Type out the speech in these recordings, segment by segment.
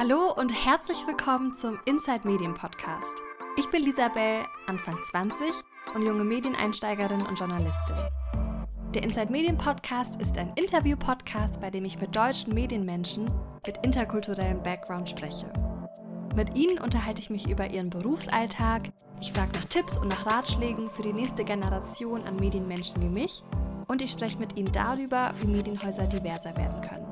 Hallo und herzlich willkommen zum Inside Medien Podcast. Ich bin Lisabel, Anfang 20 und junge Medieneinsteigerin und Journalistin. Der Inside Medien Podcast ist ein Interview-Podcast, bei dem ich mit deutschen Medienmenschen mit interkulturellem Background spreche. Mit ihnen unterhalte ich mich über ihren Berufsalltag, ich frage nach Tipps und nach Ratschlägen für die nächste Generation an Medienmenschen wie mich und ich spreche mit ihnen darüber, wie Medienhäuser diverser werden können.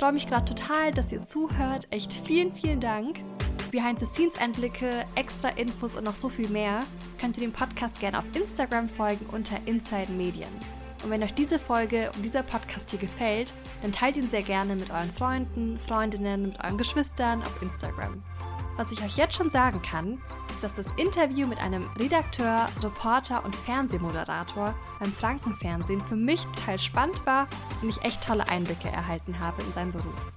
Ich freue mich gerade total, dass ihr zuhört. Echt vielen, vielen Dank. Behind-the-Scenes-Einblicke, extra Infos und noch so viel mehr könnt ihr dem Podcast gerne auf Instagram folgen unter Inside Medien. Und wenn euch diese Folge und dieser Podcast hier gefällt, dann teilt ihn sehr gerne mit euren Freunden, Freundinnen, mit euren Geschwistern auf Instagram. Was ich euch jetzt schon sagen kann, ist, dass das Interview mit einem Redakteur, Reporter und Fernsehmoderator beim Frankenfernsehen für mich total spannend war und ich echt tolle Einblicke erhalten habe in seinen Beruf.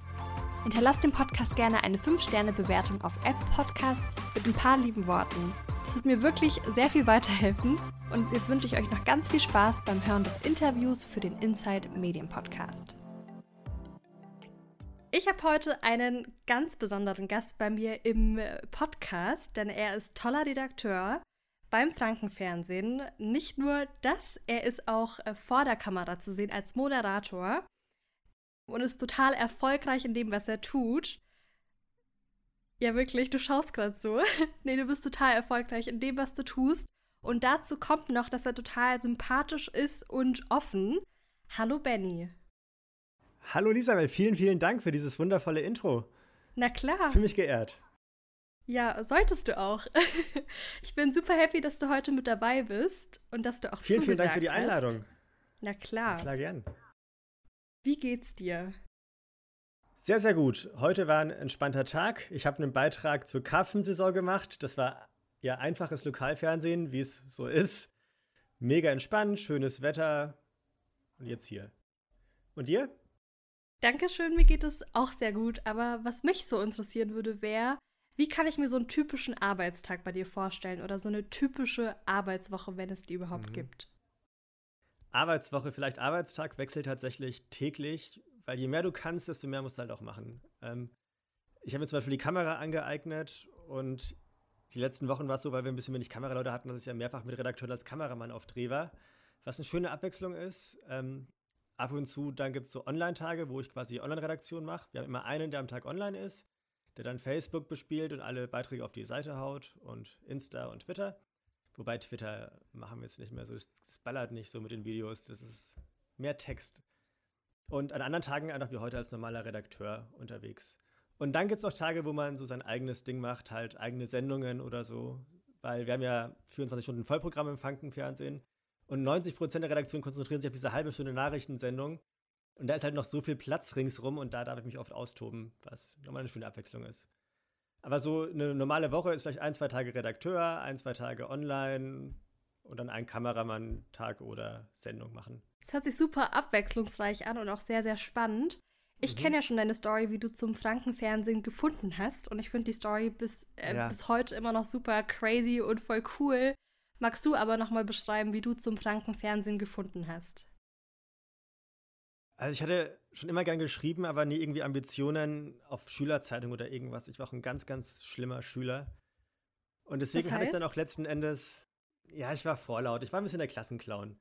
Hinterlasst dem Podcast gerne eine 5-Sterne-Bewertung auf Apple Podcast mit ein paar lieben Worten. Das wird mir wirklich sehr viel weiterhelfen. Und jetzt wünsche ich euch noch ganz viel Spaß beim Hören des Interviews für den Inside Medien Podcast. Ich habe heute einen ganz besonderen Gast bei mir im Podcast, denn er ist toller Redakteur beim Frankenfernsehen. Nicht nur das, er ist auch äh, vor der Kamera zu sehen als Moderator und ist total erfolgreich in dem, was er tut. Ja, wirklich, du schaust gerade so. nee, du bist total erfolgreich in dem, was du tust. Und dazu kommt noch, dass er total sympathisch ist und offen. Hallo Benny. Hallo Isabel, vielen, vielen Dank für dieses wundervolle Intro. Na klar. Fühle mich geehrt. Ja, solltest du auch. ich bin super happy, dass du heute mit dabei bist und dass du auch Vielen, vielen Dank für die hast. Einladung. Na klar. Na klar, gern. Wie geht's dir? Sehr, sehr gut. Heute war ein entspannter Tag. Ich habe einen Beitrag zur Karpfensaison gemacht. Das war ja einfaches Lokalfernsehen, wie es so ist. Mega entspannt, schönes Wetter. Und jetzt hier. Und dir? Dankeschön, mir geht es auch sehr gut. Aber was mich so interessieren würde, wäre, wie kann ich mir so einen typischen Arbeitstag bei dir vorstellen oder so eine typische Arbeitswoche, wenn es die überhaupt Mhm. gibt? Arbeitswoche, vielleicht Arbeitstag wechselt tatsächlich täglich, weil je mehr du kannst, desto mehr musst du halt auch machen. Ähm, ich habe mir zum Beispiel die Kamera angeeignet und die letzten Wochen war es so, weil wir ein bisschen wenig Kameraleute hatten, dass ich ja mehrfach mit Redakteuren als Kameramann auf Dreh war, was eine schöne Abwechslung ist. Ähm, ab und zu, dann gibt es so Online-Tage, wo ich quasi Online-Redaktion mache. Wir haben immer einen, der am Tag online ist, der dann Facebook bespielt und alle Beiträge auf die Seite haut und Insta und Twitter. Wobei Twitter machen wir jetzt nicht mehr so, das, das ballert nicht so mit den Videos, das ist mehr Text. Und an anderen Tagen einfach wie heute als normaler Redakteur unterwegs. Und dann gibt es auch Tage, wo man so sein eigenes Ding macht, halt eigene Sendungen oder so. Weil wir haben ja 24 Stunden Vollprogramm im Frankenfernsehen. Und 90% der Redaktion konzentrieren sich auf diese halbe Stunde Nachrichtensendung. Und da ist halt noch so viel Platz ringsrum und da darf ich mich oft austoben, was nochmal eine schöne Abwechslung ist. Aber so eine normale Woche ist vielleicht ein, zwei Tage Redakteur, ein, zwei Tage online und dann ein Kameramann-Tag oder Sendung machen. Es hört sich super abwechslungsreich an und auch sehr, sehr spannend. Ich Mhm. kenne ja schon deine Story, wie du zum Frankenfernsehen gefunden hast. Und ich finde die Story bis, äh, Ja. bis heute immer noch super crazy und voll cool. Magst du aber nochmal beschreiben, wie du zum Frankenfernsehen gefunden hast? Also ich hatte schon immer gern geschrieben, aber nie irgendwie Ambitionen auf Schülerzeitung oder irgendwas. Ich war auch ein ganz, ganz schlimmer Schüler. Und deswegen hatte ich dann auch letzten Endes, ja, ich war vorlaut. Ich war ein bisschen der Klassenclown.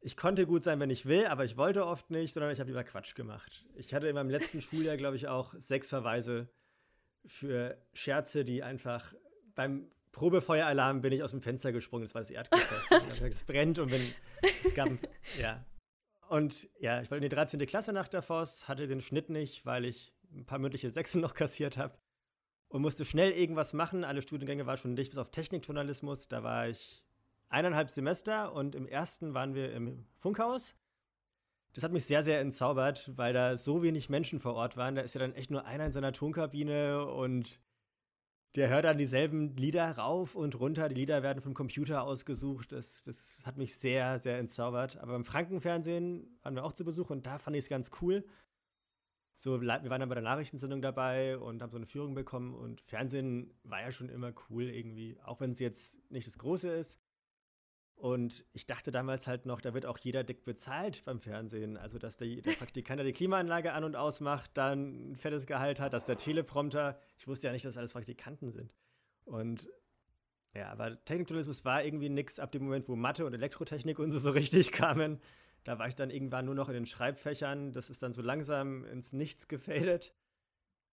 Ich konnte gut sein, wenn ich will, aber ich wollte oft nicht, sondern ich habe lieber Quatsch gemacht. Ich hatte in meinem letzten Schuljahr, glaube ich, auch sechs Verweise für Scherze, die einfach beim Probefeueralarm bin ich aus dem Fenster gesprungen. Das war das Erdgeschoss. Es brennt und bin, es gab, ja, und ja, ich wollte in die 13. Klasse nach der Voss, hatte den Schnitt nicht, weil ich ein paar mündliche Sechsen noch kassiert habe und musste schnell irgendwas machen. Alle Studiengänge waren schon dicht bis auf Technikjournalismus. Da war ich eineinhalb Semester und im ersten waren wir im Funkhaus. Das hat mich sehr, sehr entzaubert, weil da so wenig Menschen vor Ort waren. Da ist ja dann echt nur einer in seiner Tonkabine und der hört dann dieselben Lieder rauf und runter. Die Lieder werden vom Computer ausgesucht. Das, das hat mich sehr, sehr entzaubert. Aber beim Frankenfernsehen waren wir auch zu Besuch und da fand ich es ganz cool. So, wir waren dann bei der Nachrichtensendung dabei und haben so eine Führung bekommen. Und Fernsehen war ja schon immer cool irgendwie, auch wenn es jetzt nicht das Große ist. Und ich dachte damals halt noch, da wird auch jeder dick bezahlt beim Fernsehen. Also, dass der, der Praktikant die Klimaanlage an- und ausmacht, dann ein fettes Gehalt hat, dass der Teleprompter, ich wusste ja nicht, dass alles Praktikanten sind. Und ja, aber Techniktourismus war irgendwie nix ab dem Moment, wo Mathe und Elektrotechnik und so, so richtig kamen. Da war ich dann irgendwann nur noch in den Schreibfächern. Das ist dann so langsam ins Nichts gefadet.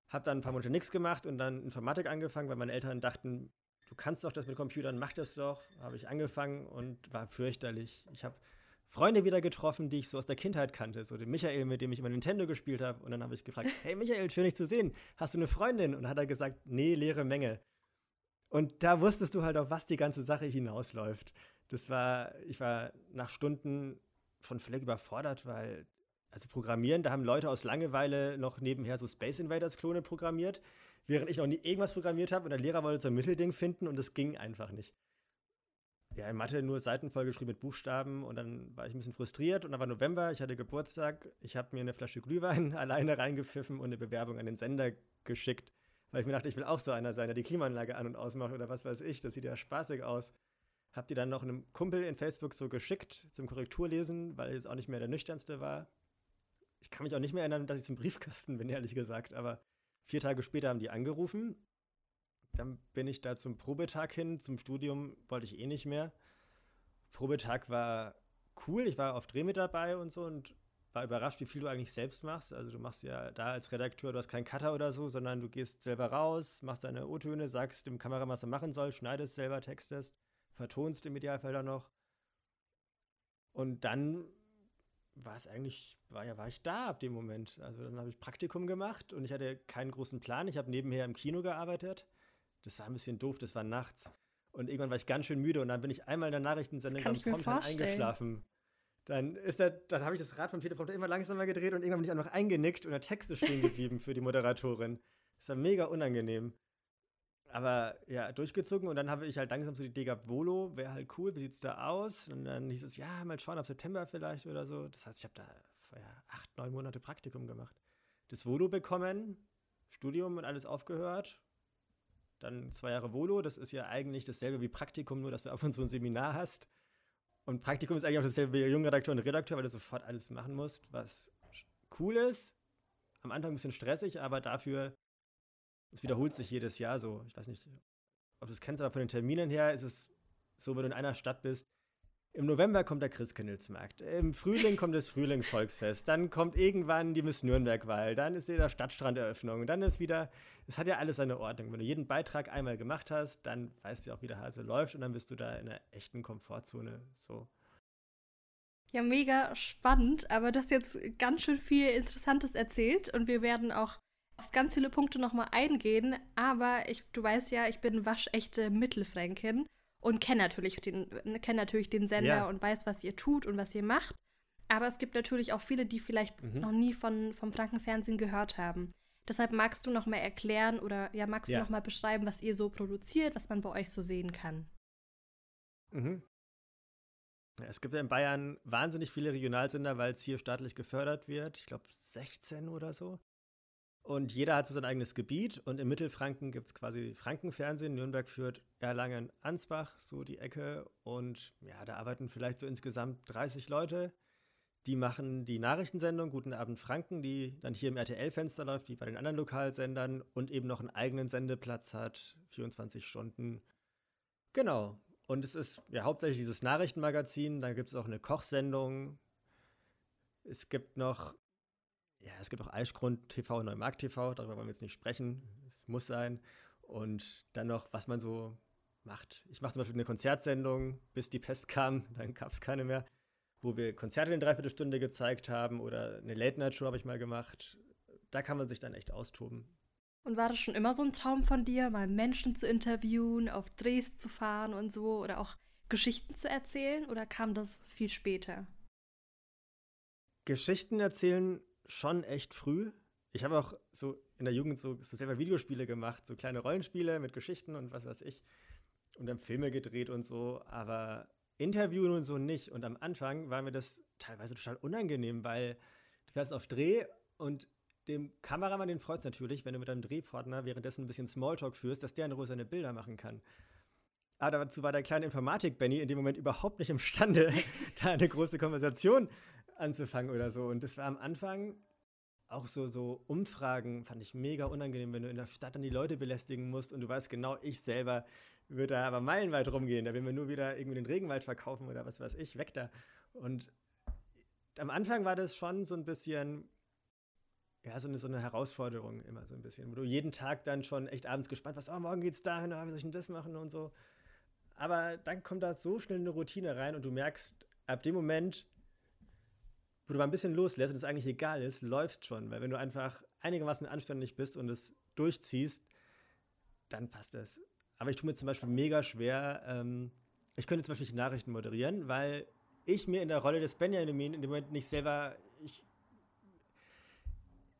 Hab dann ein paar Monate nichts gemacht und dann Informatik angefangen, weil meine Eltern dachten, du kannst doch das mit Computern, mach das doch. Habe ich angefangen und war fürchterlich. Ich habe Freunde wieder getroffen, die ich so aus der Kindheit kannte. So den Michael, mit dem ich immer Nintendo gespielt habe. Und dann habe ich gefragt, hey Michael, schön dich zu sehen. Hast du eine Freundin? Und dann hat er gesagt, nee, leere Menge. Und da wusstest du halt, auf was die ganze Sache hinausläuft. Das war, ich war nach Stunden von völlig überfordert, weil, also Programmieren, da haben Leute aus Langeweile noch nebenher so Space Invaders-Klone programmiert, während ich noch nie irgendwas programmiert habe und der Lehrer wollte so ein Mittelding finden und es ging einfach nicht. Ja, in Mathe nur Seiten vollgeschrieben mit Buchstaben und dann war ich ein bisschen frustriert und dann war November, ich hatte Geburtstag, ich habe mir eine Flasche Glühwein alleine reingepfiffen und eine Bewerbung an den Sender geschickt, weil ich mir dachte, ich will auch so einer sein, der die Klimaanlage an- und ausmacht oder was weiß ich, das sieht ja spaßig aus. Hab die dann noch einem Kumpel in Facebook so geschickt zum Korrekturlesen, weil es auch nicht mehr der nüchternste war. Ich kann mich auch nicht mehr erinnern, dass ich zum Briefkasten bin, ehrlich gesagt, aber vier Tage später haben die angerufen. Dann bin ich da zum Probetag hin, zum Studium wollte ich eh nicht mehr. Probetag war cool, ich war auf Dreh mit dabei und so und war überrascht, wie viel du eigentlich selbst machst. Also du machst ja da als Redakteur, du hast keinen Cutter oder so, sondern du gehst selber raus, machst deine O-Töne, sagst dem Kameramann, was er machen soll, schneidest selber, textest vertonst im Idealfall dann noch. Und dann war es eigentlich, war ja, war ich da ab dem Moment. Also dann habe ich Praktikum gemacht und ich hatte keinen großen Plan. Ich habe nebenher im Kino gearbeitet. Das war ein bisschen doof, das war nachts. Und irgendwann war ich ganz schön müde und dann bin ich einmal in der Nachrichtensendung beim Prompter eingeschlafen. Dann ist der, dann habe ich das Rad vom Teleprompter immer langsamer gedreht und irgendwann bin ich einfach eingenickt und der Text ist stehen geblieben für die Moderatorin. Das war mega unangenehm aber ja, durchgezogen und dann habe ich halt langsam so die Idee gehabt, Volo wäre halt cool, wie sieht es da aus? Und dann hieß es, ja, mal schauen, ab September vielleicht oder so. Das heißt, ich habe da ja, acht, neun Monate Praktikum gemacht. Das Volo bekommen, Studium und alles aufgehört. Dann zwei Jahre Volo, das ist ja eigentlich dasselbe wie Praktikum, nur dass du ab und zu ein Seminar hast. Und Praktikum ist eigentlich auch dasselbe wie Jungredakteur und Redakteur, weil du sofort alles machen musst, was cool ist. Am Anfang ein bisschen stressig, aber dafür es wiederholt sich jedes Jahr so. Ich weiß nicht, ob du es kennst, aber von den Terminen her ist es so, wenn du in einer Stadt bist. Im November kommt der Christkindlesmarkt. Im Frühling kommt das Frühlingsvolksfest. Dann kommt irgendwann die Miss Nürnberg-Wahl. Dann ist wieder Stadtstranderöffnung. Dann ist wieder, es hat ja alles seine Ordnung. Wenn du jeden Beitrag einmal gemacht hast, dann weißt du auch, wie der Hase läuft und dann bist du da in einer echten Komfortzone. So. Ja, mega spannend, aber du hast jetzt ganz schön viel Interessantes erzählt und wir werden auch auf ganz viele Punkte nochmal eingehen, aber ich, du weißt ja, ich bin waschechte Mittelfränkin und kenne natürlich den, kenn natürlich den Sender ja. und weiß, was ihr tut und was ihr macht. Aber es gibt natürlich auch viele, die vielleicht mhm. noch nie von, vom Frankenfernsehen gehört haben. Deshalb magst du noch mal erklären oder ja, magst ja. du noch mal beschreiben, was ihr so produziert, was man bei euch so sehen kann? Mhm. Es gibt ja in Bayern wahnsinnig viele Regionalsender, weil es hier staatlich gefördert wird. Ich glaube 16 oder so. Und jeder hat so sein eigenes Gebiet. Und im Mittelfranken gibt es quasi Frankenfernsehen. Nürnberg führt Erlangen, Ansbach, so die Ecke. Und ja, da arbeiten vielleicht so insgesamt 30 Leute. Die machen die Nachrichtensendung Guten Abend Franken, die dann hier im RTL-Fenster läuft, wie bei den anderen Lokalsendern. Und eben noch einen eigenen Sendeplatz hat, 24 Stunden. Genau. Und es ist ja hauptsächlich dieses Nachrichtenmagazin. Dann gibt es auch eine Kochsendung. Es gibt noch ja, es gibt auch Eichgrund TV Neumarkt TV, darüber wollen wir jetzt nicht sprechen. Es muss sein. Und dann noch, was man so macht. Ich mache zum Beispiel eine Konzertsendung, bis die Pest kam, dann gab es keine mehr, wo wir Konzerte in Dreiviertelstunde gezeigt haben oder eine Late-Night-Show habe ich mal gemacht. Da kann man sich dann echt austoben. Und war das schon immer so ein Traum von dir, mal Menschen zu interviewen, auf Drehs zu fahren und so oder auch Geschichten zu erzählen oder kam das viel später? Geschichten erzählen schon echt früh. Ich habe auch so in der Jugend so, so, selber Videospiele gemacht, so kleine Rollenspiele mit Geschichten und was weiß ich. Und dann Filme gedreht und so, aber Interviewen und so nicht. Und am Anfang war mir das teilweise total unangenehm, weil du fährst auf Dreh und dem Kameramann, den freut es natürlich, wenn du mit deinem Drehpartner währenddessen ein bisschen Smalltalk führst, dass der in Ruhe seine Bilder machen kann. Aber dazu war der kleine Informatik-Benny in dem Moment überhaupt nicht imstande, da eine große Konversation anzufangen oder so. Und das war am Anfang auch so, so Umfragen, fand ich mega unangenehm, wenn du in der Stadt dann die Leute belästigen musst und du weißt genau, ich selber würde da aber meilenweit rumgehen. Da will man nur wieder irgendwie den Regenwald verkaufen oder was weiß ich, weg da. Und am Anfang war das schon so ein bisschen, ja, so eine, so eine Herausforderung immer so ein bisschen, wo du jeden Tag dann schon echt abends gespannt warst, oh, morgen geht's dahin, oh, wie soll ich denn das machen und so. Aber dann kommt da so schnell eine Routine rein und du merkst, ab dem Moment, wo du mal ein bisschen loslässt und es eigentlich egal ist, läuft schon. Weil wenn du einfach einigermaßen anständig bist und es durchziehst, dann passt es. Aber ich tue mir zum Beispiel mega schwer, ähm, ich könnte zum Beispiel Nachrichten moderieren, weil ich mir in der Rolle des Benjamin in dem Moment nicht selber, ich,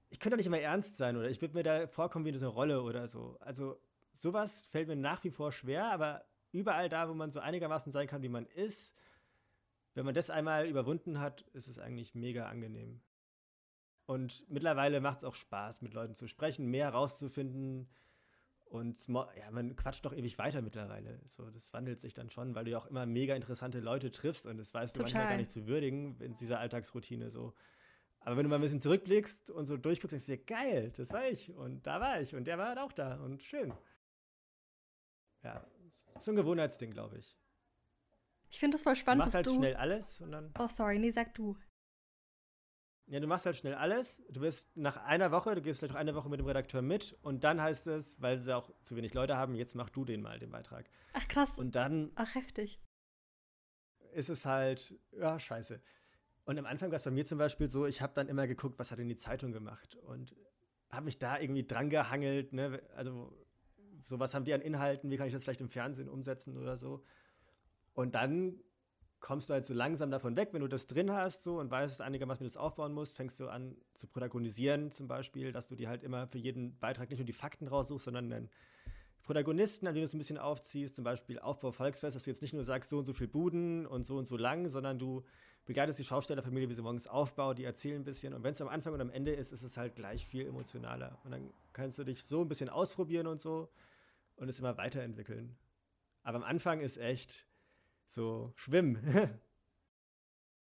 ich könnte doch nicht immer ernst sein oder ich würde mir da vorkommen wie in so eine Rolle oder so. Also sowas fällt mir nach wie vor schwer, aber überall da, wo man so einigermaßen sein kann, wie man ist, wenn man das einmal überwunden hat, ist es eigentlich mega angenehm. Und mittlerweile macht es auch Spaß, mit Leuten zu sprechen, mehr rauszufinden. Und ja, man quatscht doch ewig weiter mittlerweile. So, das wandelt sich dann schon, weil du ja auch immer mega interessante Leute triffst und das weißt Total. du manchmal gar nicht zu würdigen in dieser Alltagsroutine so. Aber wenn du mal ein bisschen zurückblickst und so durchguckst, denkst du dir, geil, das war ich und da war ich und der war auch da und schön. Ja, so ein Gewohnheitsding, glaube ich. Ich finde das voll spannend, du machst halt du schnell alles und dann. Oh, sorry, nee, sag du. Ja, du machst halt schnell alles. Du bist nach einer Woche, du gehst vielleicht auch eine Woche mit dem Redakteur mit und dann heißt es, weil sie auch zu wenig Leute haben, jetzt mach du den mal, den Beitrag. Ach krass. Und dann. Ach heftig. Ist es halt, ja, scheiße. Und am Anfang war es bei mir zum Beispiel so, ich habe dann immer geguckt, was hat denn die Zeitung gemacht und habe mich da irgendwie dran gehangelt, ne? Also so was haben die an Inhalten, wie kann ich das vielleicht im Fernsehen umsetzen oder so. Und dann kommst du halt so langsam davon weg, wenn du das drin hast so und weißt einigermaßen, wie du das aufbauen musst, fängst du an zu protagonisieren zum Beispiel, dass du dir halt immer für jeden Beitrag nicht nur die Fakten raussuchst, sondern einen Protagonisten, an den du es ein bisschen aufziehst, zum Beispiel Aufbau Volksfest, dass du jetzt nicht nur sagst, so und so viel Buden und so und so lang, sondern du begleitest die Schaustellerfamilie, wie sie morgens aufbaut, die erzählen ein bisschen und wenn es am Anfang und am Ende ist, ist es halt gleich viel emotionaler und dann kannst du dich so ein bisschen ausprobieren und so und es immer weiterentwickeln. Aber am Anfang ist echt so schwimmen.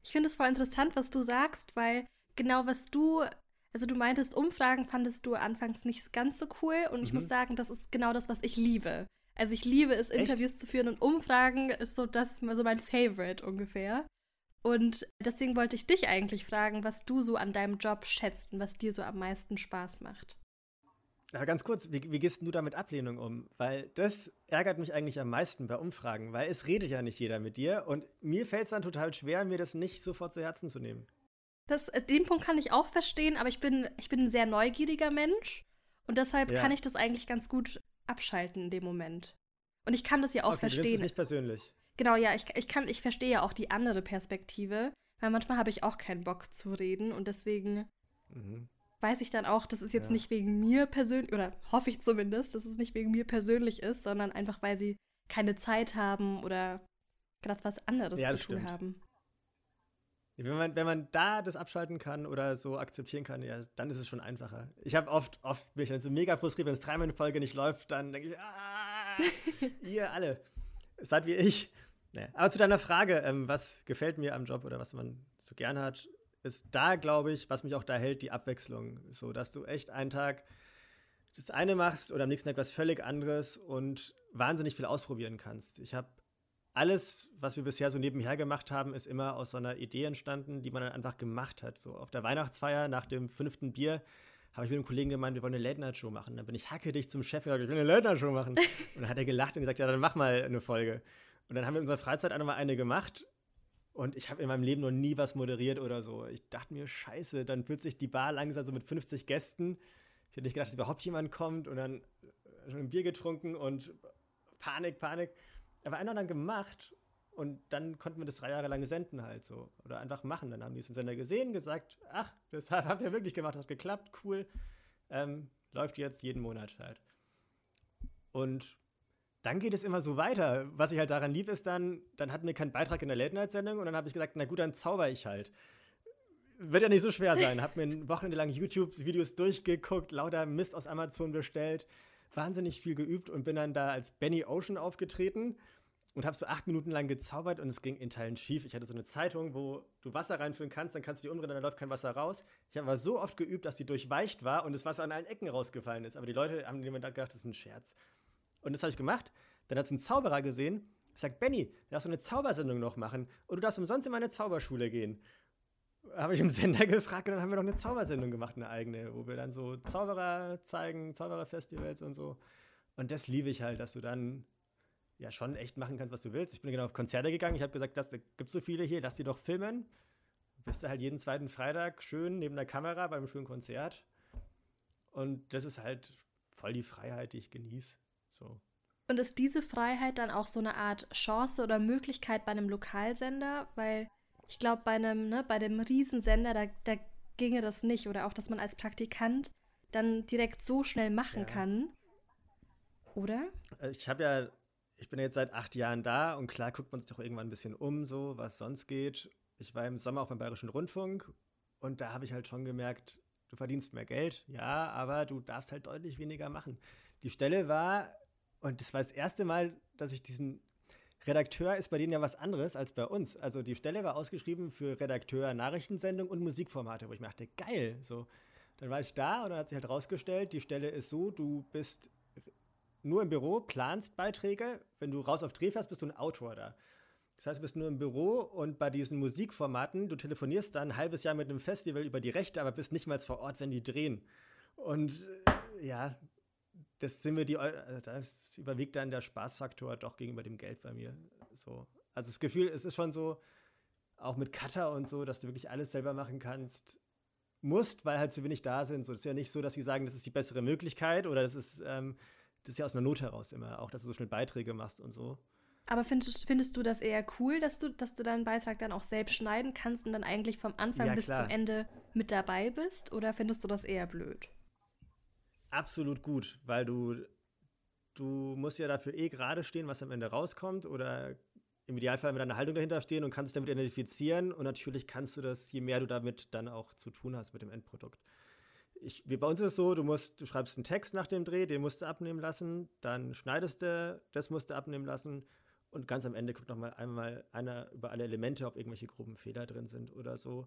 ich finde es voll interessant, was du sagst, weil genau was du, also du meintest, Umfragen fandest du anfangs nicht ganz so cool und mhm. ich muss sagen, das ist genau das, was ich liebe. Also ich liebe es, Echt? Interviews zu führen und Umfragen ist so das, so mein Favorite ungefähr. Und deswegen wollte ich dich eigentlich fragen, was du so an deinem Job schätzt und was dir so am meisten Spaß macht. Aber ganz kurz, wie, wie gehst du da mit Ablehnung um? Weil das ärgert mich eigentlich am meisten bei Umfragen, weil es redet ja nicht jeder mit dir und mir fällt es dann total schwer, mir das nicht sofort zu Herzen zu nehmen. Das, äh, den Punkt kann ich auch verstehen, aber ich bin, ich bin ein sehr neugieriger Mensch und deshalb ja. kann ich das eigentlich ganz gut abschalten in dem Moment. Und ich kann das ja auch okay, verstehen. Du nicht persönlich. Genau, ja, ich, ich kann, ich verstehe ja auch die andere Perspektive, weil manchmal habe ich auch keinen Bock zu reden und deswegen mhm weiß ich dann auch, dass es jetzt ja. nicht wegen mir persönlich, oder hoffe ich zumindest, dass es nicht wegen mir persönlich ist, sondern einfach, weil sie keine Zeit haben oder gerade was anderes ja, zu tun stimmt. haben. Wenn man, wenn man da das abschalten kann oder so akzeptieren kann, ja, dann ist es schon einfacher. Ich habe oft, oft bin ich dann so mega frustriert, wenn es dreimal eine Folge nicht läuft, dann denke ich, ah, ihr alle, seid wie ich. Nee. Aber zu deiner Frage, ähm, was gefällt mir am Job oder was man so gern hat, ist da, glaube ich, was mich auch da hält, die Abwechslung. So, dass du echt einen Tag das eine machst oder am nächsten Tag was völlig anderes und wahnsinnig viel ausprobieren kannst. Ich habe alles, was wir bisher so nebenher gemacht haben, ist immer aus so einer Idee entstanden, die man dann einfach gemacht hat. So auf der Weihnachtsfeier nach dem fünften Bier habe ich mit einem Kollegen gemeint, wir wollen eine Late-Night-Show machen. Dann bin ich hacke dich zum Chef und gesagt, ich will eine Late-Night-Show machen. und dann hat er gelacht und gesagt, ja, dann mach mal eine Folge. Und dann haben wir in unserer Freizeit einmal eine gemacht und ich habe in meinem Leben noch nie was moderiert oder so. Ich dachte mir, scheiße, dann sich die Bar langsam so mit 50 Gästen. Ich hätte nicht gedacht, dass überhaupt jemand kommt und dann schon ein Bier getrunken und Panik, Panik. Aber einer dann gemacht und dann konnten wir das drei Jahre lang senden halt so. Oder einfach machen. Dann haben die es im Sender gesehen, gesagt, ach, das habt ihr wirklich gemacht, das hat geklappt, cool. Ähm, läuft jetzt jeden Monat halt. Und dann geht es immer so weiter. Was ich halt daran lieb, ist dann, dann hatten wir keinen Beitrag in der Late-Night-Sendung und dann habe ich gesagt, na gut, dann zauber ich halt. Wird ja nicht so schwer sein. Hab mir ein YouTube-Videos durchgeguckt, lauter Mist aus Amazon bestellt, wahnsinnig viel geübt und bin dann da als Benny Ocean aufgetreten und habe so acht Minuten lang gezaubert und es ging in Teilen schief. Ich hatte so eine Zeitung, wo du Wasser reinfüllen kannst, dann kannst du die umdrehen, dann läuft kein Wasser raus. Ich habe aber so oft geübt, dass sie durchweicht war und das Wasser an allen Ecken rausgefallen ist. Aber die Leute haben gedacht, das ist ein Scherz. Und das habe ich gemacht. Dann hat es ein Zauberer gesehen. Ich sage, Benny, du darfst eine Zaubersendung noch machen und du darfst umsonst in meine Zauberschule gehen. Habe ich im Sender gefragt und dann haben wir noch eine Zaubersendung gemacht, eine eigene, wo wir dann so Zauberer zeigen, Zaubererfestivals und so. Und das liebe ich halt, dass du dann ja schon echt machen kannst, was du willst. Ich bin genau auf Konzerte gegangen. Ich habe gesagt, das, da gibt so viele hier, lass die doch filmen. Bist du halt jeden zweiten Freitag schön neben der Kamera beim schönen Konzert. Und das ist halt voll die Freiheit, die ich genieße. So. Und ist diese Freiheit dann auch so eine Art Chance oder Möglichkeit bei einem Lokalsender? Weil ich glaube, bei einem, ne, bei dem Riesensender, da, da ginge das nicht. Oder auch, dass man als Praktikant dann direkt so schnell machen ja. kann. Oder? Äh, ich habe ja ich bin jetzt seit acht Jahren da und klar guckt man sich doch irgendwann ein bisschen um, so was sonst geht. Ich war im Sommer auch beim Bayerischen Rundfunk und da habe ich halt schon gemerkt, du verdienst mehr Geld, ja, aber du darfst halt deutlich weniger machen. Die Stelle war, und das war das erste Mal, dass ich diesen Redakteur ist bei denen ja was anderes als bei uns. Also die Stelle war ausgeschrieben für Redakteur Nachrichtensendung und Musikformate, wo ich mir dachte, geil, so. Dann war ich da und dann hat sich halt rausgestellt, die Stelle ist so, du bist nur im Büro, planst Beiträge. Wenn du raus auf Dreh fährst, bist du ein Autor da. Das heißt, du bist nur im Büro und bei diesen Musikformaten, du telefonierst dann ein halbes Jahr mit einem Festival über die Rechte, aber bist nicht mal vor Ort, wenn die drehen. Und äh, ja, das sind wir die, also das überwiegt dann der Spaßfaktor doch gegenüber dem Geld bei mir. So. Also das Gefühl, es ist schon so, auch mit Cutter und so, dass du wirklich alles selber machen kannst, musst, weil halt zu wenig da sind. So, das ist ja nicht so, dass sie sagen, das ist die bessere Möglichkeit oder das ist ähm, das ist ja aus einer Not heraus immer, auch dass du so schnell Beiträge machst und so. Aber findest, findest du das eher cool, dass du, dass du deinen Beitrag dann auch selbst schneiden kannst und dann eigentlich vom Anfang ja, bis zum Ende mit dabei bist? Oder findest du das eher blöd? Absolut gut, weil du, du musst ja dafür eh gerade stehen, was am Ende rauskommt oder im Idealfall mit deiner Haltung dahinter stehen und kannst dich damit identifizieren. Und natürlich kannst du das, je mehr du damit dann auch zu tun hast mit dem Endprodukt ich, wie bei uns ist es so, du musst, du schreibst einen Text nach dem Dreh, den musst du abnehmen lassen, dann schneidest du, das musst du abnehmen lassen und ganz am Ende guckt noch mal einmal einer über alle Elemente, ob irgendwelche groben Fehler drin sind oder so.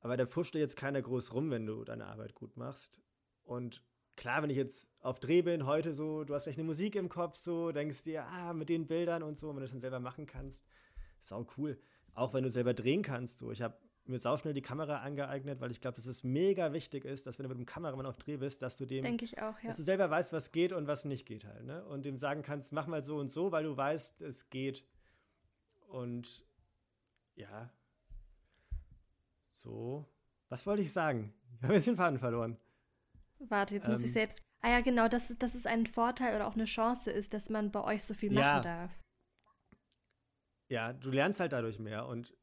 Aber da pusht dir jetzt keiner groß rum, wenn du deine Arbeit gut machst. Und klar, wenn ich jetzt auf Dreh bin, heute so, du hast vielleicht eine Musik im Kopf, so, denkst dir, ah, mit den Bildern und so, wenn du das dann selber machen kannst, ist auch cool. Auch wenn du selber drehen kannst, so. Ich habe mir sauschnell die Kamera angeeignet, weil ich glaube, dass es mega wichtig ist, dass wenn du mit dem Kameramann auf Dreh bist, dass du dem, auch, ja. dass du selber weißt, was geht und was nicht geht halt, ne? Und dem sagen kannst, mach mal so und so, weil du weißt, es geht. Und ja, so. Was wollte ich sagen? Ich habe jetzt den Faden verloren. Warte, jetzt ähm, muss ich ähm. selbst. Ah ja, genau, dass, dass es ein Vorteil oder auch eine Chance ist, dass man bei euch so viel machen ja. darf. Ja, du lernst halt dadurch mehr und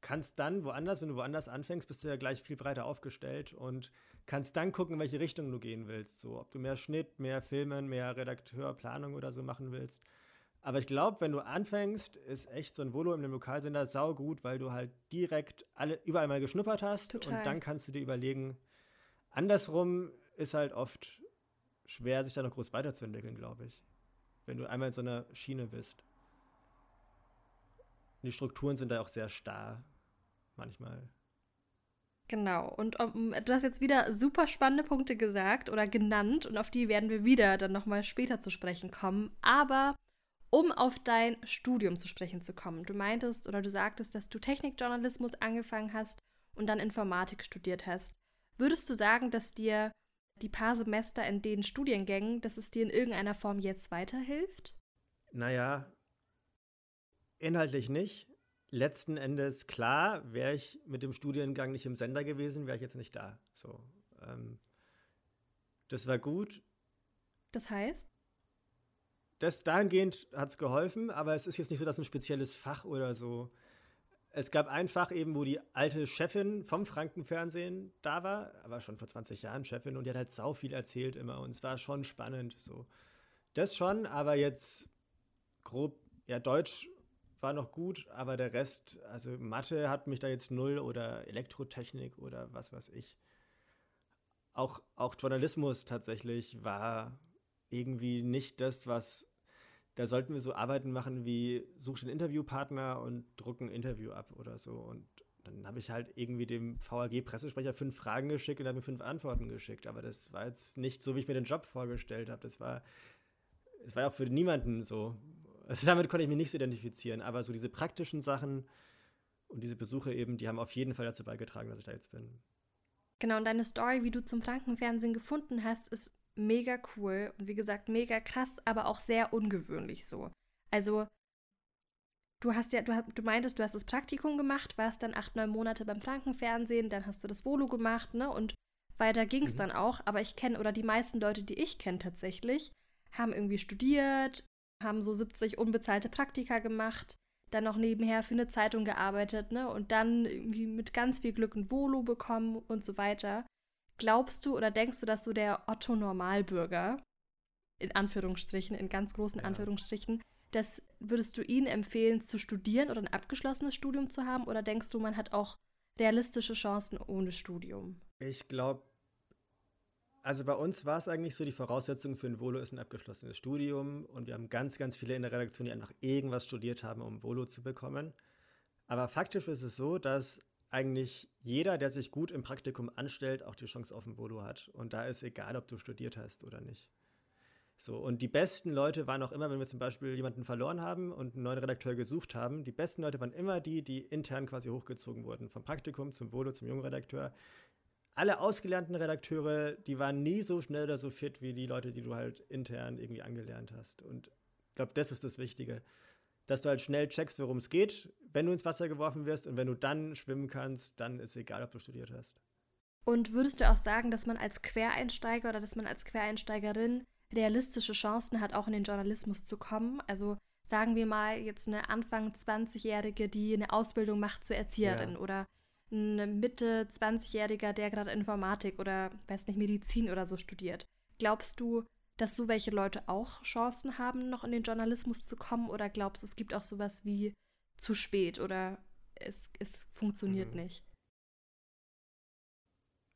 kannst dann woanders, wenn du woanders anfängst, bist du ja gleich viel breiter aufgestellt und kannst dann gucken, in welche Richtung du gehen willst. So, ob du mehr Schnitt, mehr Filmen, mehr Redakteurplanung oder so machen willst. Aber ich glaube, wenn du anfängst, ist echt so ein Volo in dem Lokalsender sau gut, weil du halt direkt alle, überall mal geschnuppert hast Total. und dann kannst du dir überlegen. Andersrum ist halt oft schwer, sich da noch groß weiterzuentwickeln, glaube ich. Wenn du einmal in so einer Schiene bist. die Strukturen sind da auch sehr starr manchmal. Genau, und um, du hast jetzt wieder super spannende Punkte gesagt oder genannt und auf die werden wir wieder dann nochmal später zu sprechen kommen. Aber um auf dein Studium zu sprechen zu kommen, du meintest oder du sagtest, dass du Technikjournalismus angefangen hast und dann Informatik studiert hast. Würdest du sagen, dass dir die paar Semester in den Studiengängen, dass es dir in irgendeiner Form jetzt weiterhilft? Naja, inhaltlich nicht letzten Endes klar, wäre ich mit dem Studiengang nicht im Sender gewesen, wäre ich jetzt nicht da. So, ähm, das war gut. Das heißt? Das dahingehend hat es geholfen, aber es ist jetzt nicht so, dass ein spezielles Fach oder so. Es gab ein Fach eben, wo die alte Chefin vom Frankenfernsehen da war, aber schon vor 20 Jahren Chefin und die hat halt sau viel erzählt immer und es war schon spannend so. Das schon, aber jetzt grob, ja, Deutsch war noch gut, aber der Rest, also Mathe hat mich da jetzt null oder Elektrotechnik oder was weiß ich. Auch, auch Journalismus tatsächlich war irgendwie nicht das, was da sollten wir so Arbeiten machen wie such den Interviewpartner und druck ein Interview ab oder so. Und dann habe ich halt irgendwie dem VAG-Pressesprecher fünf Fragen geschickt und hat mir fünf Antworten geschickt. Aber das war jetzt nicht so, wie ich mir den Job vorgestellt habe. Das war, das war ja auch für niemanden so. Also damit konnte ich mich nicht so identifizieren. Aber so diese praktischen Sachen und diese Besuche eben, die haben auf jeden Fall dazu beigetragen, dass ich da jetzt bin. Genau, und deine Story, wie du zum Frankenfernsehen gefunden hast, ist mega cool und wie gesagt mega krass, aber auch sehr ungewöhnlich so. Also du hast ja, du, hast, du meintest, du hast das Praktikum gemacht, warst dann acht, neun Monate beim Frankenfernsehen, dann hast du das Volo gemacht, ne? Und weiter ging es mhm. dann auch. Aber ich kenne, oder die meisten Leute, die ich kenne tatsächlich, haben irgendwie studiert, haben so 70 unbezahlte Praktika gemacht, dann noch nebenher für eine Zeitung gearbeitet, ne? Und dann irgendwie mit ganz viel Glück ein Volo bekommen und so weiter. Glaubst du oder denkst du, dass so der Otto-Normalbürger, in Anführungsstrichen, in ganz großen ja. Anführungsstrichen, das würdest du ihnen empfehlen, zu studieren oder ein abgeschlossenes Studium zu haben? Oder denkst du, man hat auch realistische Chancen ohne Studium? Ich glaube, also bei uns war es eigentlich so, die Voraussetzung für ein Volo ist ein abgeschlossenes Studium und wir haben ganz, ganz viele in der Redaktion, die einfach irgendwas studiert haben, um Volo zu bekommen. Aber faktisch ist es so, dass eigentlich jeder, der sich gut im Praktikum anstellt, auch die Chance auf ein Volo hat. Und da ist egal, ob du studiert hast oder nicht. So, und die besten Leute waren auch immer, wenn wir zum Beispiel jemanden verloren haben und einen neuen Redakteur gesucht haben, die besten Leute waren immer die, die intern quasi hochgezogen wurden. Vom Praktikum zum Volo, zum jungen Redakteur. Alle ausgelernten Redakteure, die waren nie so schnell oder so fit wie die Leute, die du halt intern irgendwie angelernt hast. Und ich glaube, das ist das Wichtige dass du halt schnell checkst, worum es geht, wenn du ins Wasser geworfen wirst und wenn du dann schwimmen kannst, dann ist egal, ob du studiert hast. Und würdest du auch sagen, dass man als Quereinsteiger oder dass man als Quereinsteigerin realistische Chancen hat, auch in den Journalismus zu kommen? Also sagen wir mal jetzt eine Anfang 20-Jährige, die eine Ausbildung macht zur Erzieherin ja. oder ein Mitte 20-Jähriger, der gerade Informatik oder weiß nicht Medizin oder so studiert. Glaubst du, dass so welche Leute auch Chancen haben, noch in den Journalismus zu kommen? Oder glaubst du, es gibt auch sowas wie zu spät oder es, es funktioniert mhm. nicht?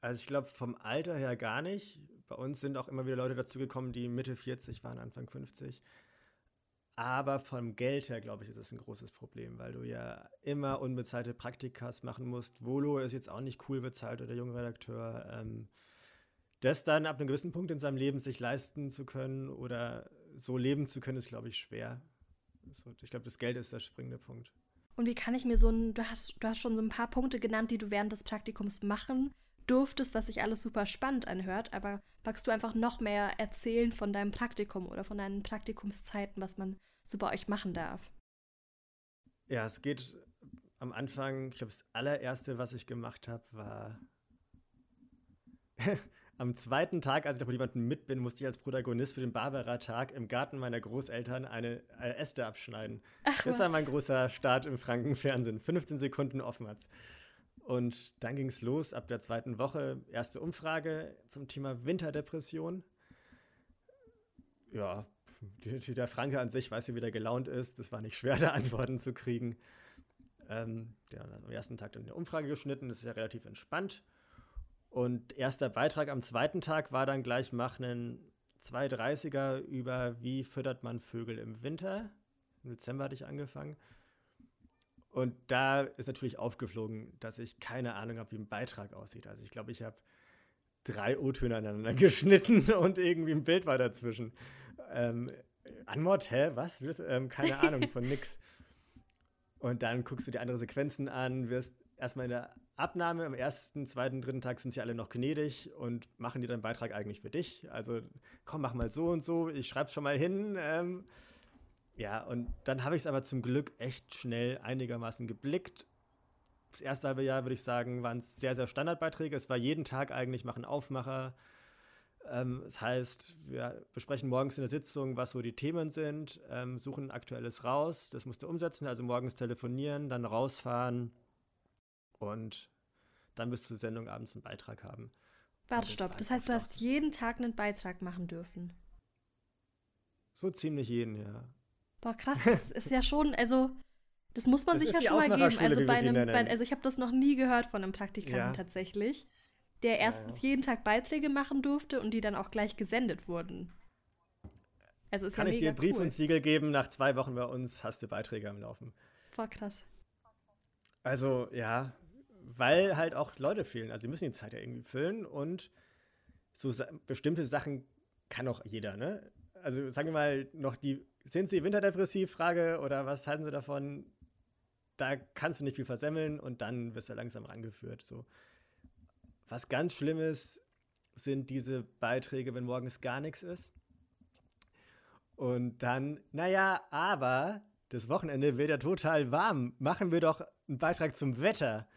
Also ich glaube vom Alter her gar nicht. Bei uns sind auch immer wieder Leute dazugekommen, die Mitte 40 waren, Anfang 50. Aber vom Geld her, glaube ich, ist es ein großes Problem, weil du ja immer unbezahlte Praktikas machen musst. Volo ist jetzt auch nicht cool bezahlt oder junge Redakteur. Ähm, das dann ab einem gewissen Punkt in seinem Leben sich leisten zu können oder so leben zu können, ist, glaube ich, schwer. Also, ich glaube, das Geld ist der springende Punkt. Und wie kann ich mir so ein, du hast, du hast schon so ein paar Punkte genannt, die du während des Praktikums machen durftest, was sich alles super spannend anhört, aber magst du einfach noch mehr erzählen von deinem Praktikum oder von deinen Praktikumszeiten, was man so bei euch machen darf? Ja, es geht am Anfang, ich glaube, das allererste, was ich gemacht habe, war am zweiten Tag, als ich noch mit jemandem mit bin, musste ich als Protagonist für den Barbara-Tag im Garten meiner Großeltern eine äh, Äste abschneiden. Ach, das was? war mein großer Start im Frankenfernsehen. 15 Sekunden offen hat's. Und dann ging es los ab der zweiten Woche. Erste Umfrage zum Thema Winterdepression. Ja, der Franke an sich weiß wie der gelaunt ist. Das war nicht schwer, da Antworten zu kriegen. Ähm, der hat am ersten Tag dann eine Umfrage geschnitten. Das ist ja relativ entspannt. Und erster Beitrag am zweiten Tag war dann gleich, mach einen 230er über wie füttert man Vögel im Winter. Im Dezember hatte ich angefangen. Und da ist natürlich aufgeflogen, dass ich keine Ahnung habe, wie ein Beitrag aussieht. Also ich glaube, ich habe drei O-Töne aneinander geschnitten und irgendwie ein Bild war dazwischen. Ähm, Anmod, hä, was? Ähm, keine Ahnung von nix. Und dann guckst du dir andere Sequenzen an, wirst erstmal in der Abnahme am ersten, zweiten, dritten Tag sind sie alle noch gnädig und machen dir deinen Beitrag eigentlich für dich. Also komm, mach mal so und so, ich schreib's schon mal hin. Ähm, ja, und dann habe ich es aber zum Glück echt schnell einigermaßen geblickt. Das erste halbe Jahr, würde ich sagen, waren es sehr, sehr Standardbeiträge. Es war jeden Tag eigentlich, machen Aufmacher. Ähm, das heißt, wir besprechen morgens in der Sitzung, was so die Themen sind, ähm, suchen aktuelles raus. Das musst du umsetzen, also morgens telefonieren, dann rausfahren und dann bis zur Sendung abends einen Beitrag haben. Warte, stopp. Das heißt, du hast jeden Tag einen Beitrag machen dürfen. So ziemlich jeden, ja. Boah, krass. Das ist ja schon, also, das muss man das sich ja schon mal geben. Also, bei einem, bei, also ich habe das noch nie gehört von einem Praktikanten ja. tatsächlich, der erstens ja, ja. jeden Tag Beiträge machen durfte und die dann auch gleich gesendet wurden. Also ist Kann ja ich dir Brief cool. und Siegel geben, nach zwei Wochen bei uns hast du Beiträge am Laufen. Voll krass. Also ja, weil halt auch Leute fehlen. Also sie müssen die Zeit ja irgendwie füllen und so sa bestimmte Sachen kann auch jeder, ne? Also sagen wir mal noch die, sind sie winterdepressiv, Frage, oder was halten sie davon? Da kannst du nicht viel versemmeln und dann wirst du langsam rangeführt. So. Was ganz schlimm ist, sind diese Beiträge, wenn morgens gar nichts ist. Und dann, naja, aber das Wochenende wird ja total warm. Machen wir doch einen Beitrag zum Wetter.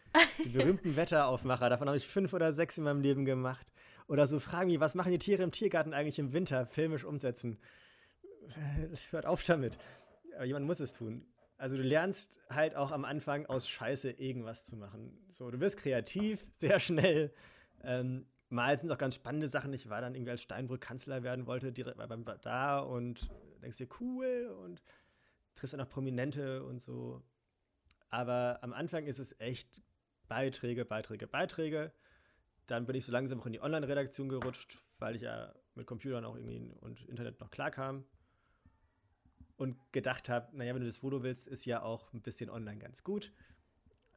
Die berühmten Wetteraufmacher. Davon habe ich fünf oder sechs in meinem Leben gemacht. Oder so Fragen wie, was machen die Tiere im Tiergarten eigentlich im Winter? Filmisch umsetzen. Das hört auf damit. Aber jemand muss es tun. Also du lernst halt auch am Anfang aus Scheiße irgendwas zu machen. So, du wirst kreativ, sehr schnell. Ähm, mal sind es auch ganz spannende Sachen. Ich war dann irgendwie als Steinbrück Kanzler werden wollte, direkt beim da und denkst dir, cool und triffst dann auch Prominente und so. Aber am Anfang ist es echt Beiträge, Beiträge, Beiträge. Dann bin ich so langsam auch in die Online-Redaktion gerutscht, weil ich ja mit Computern auch irgendwie und Internet noch klarkam. Und gedacht habe, naja, wenn du das Foto willst, ist ja auch ein bisschen online ganz gut.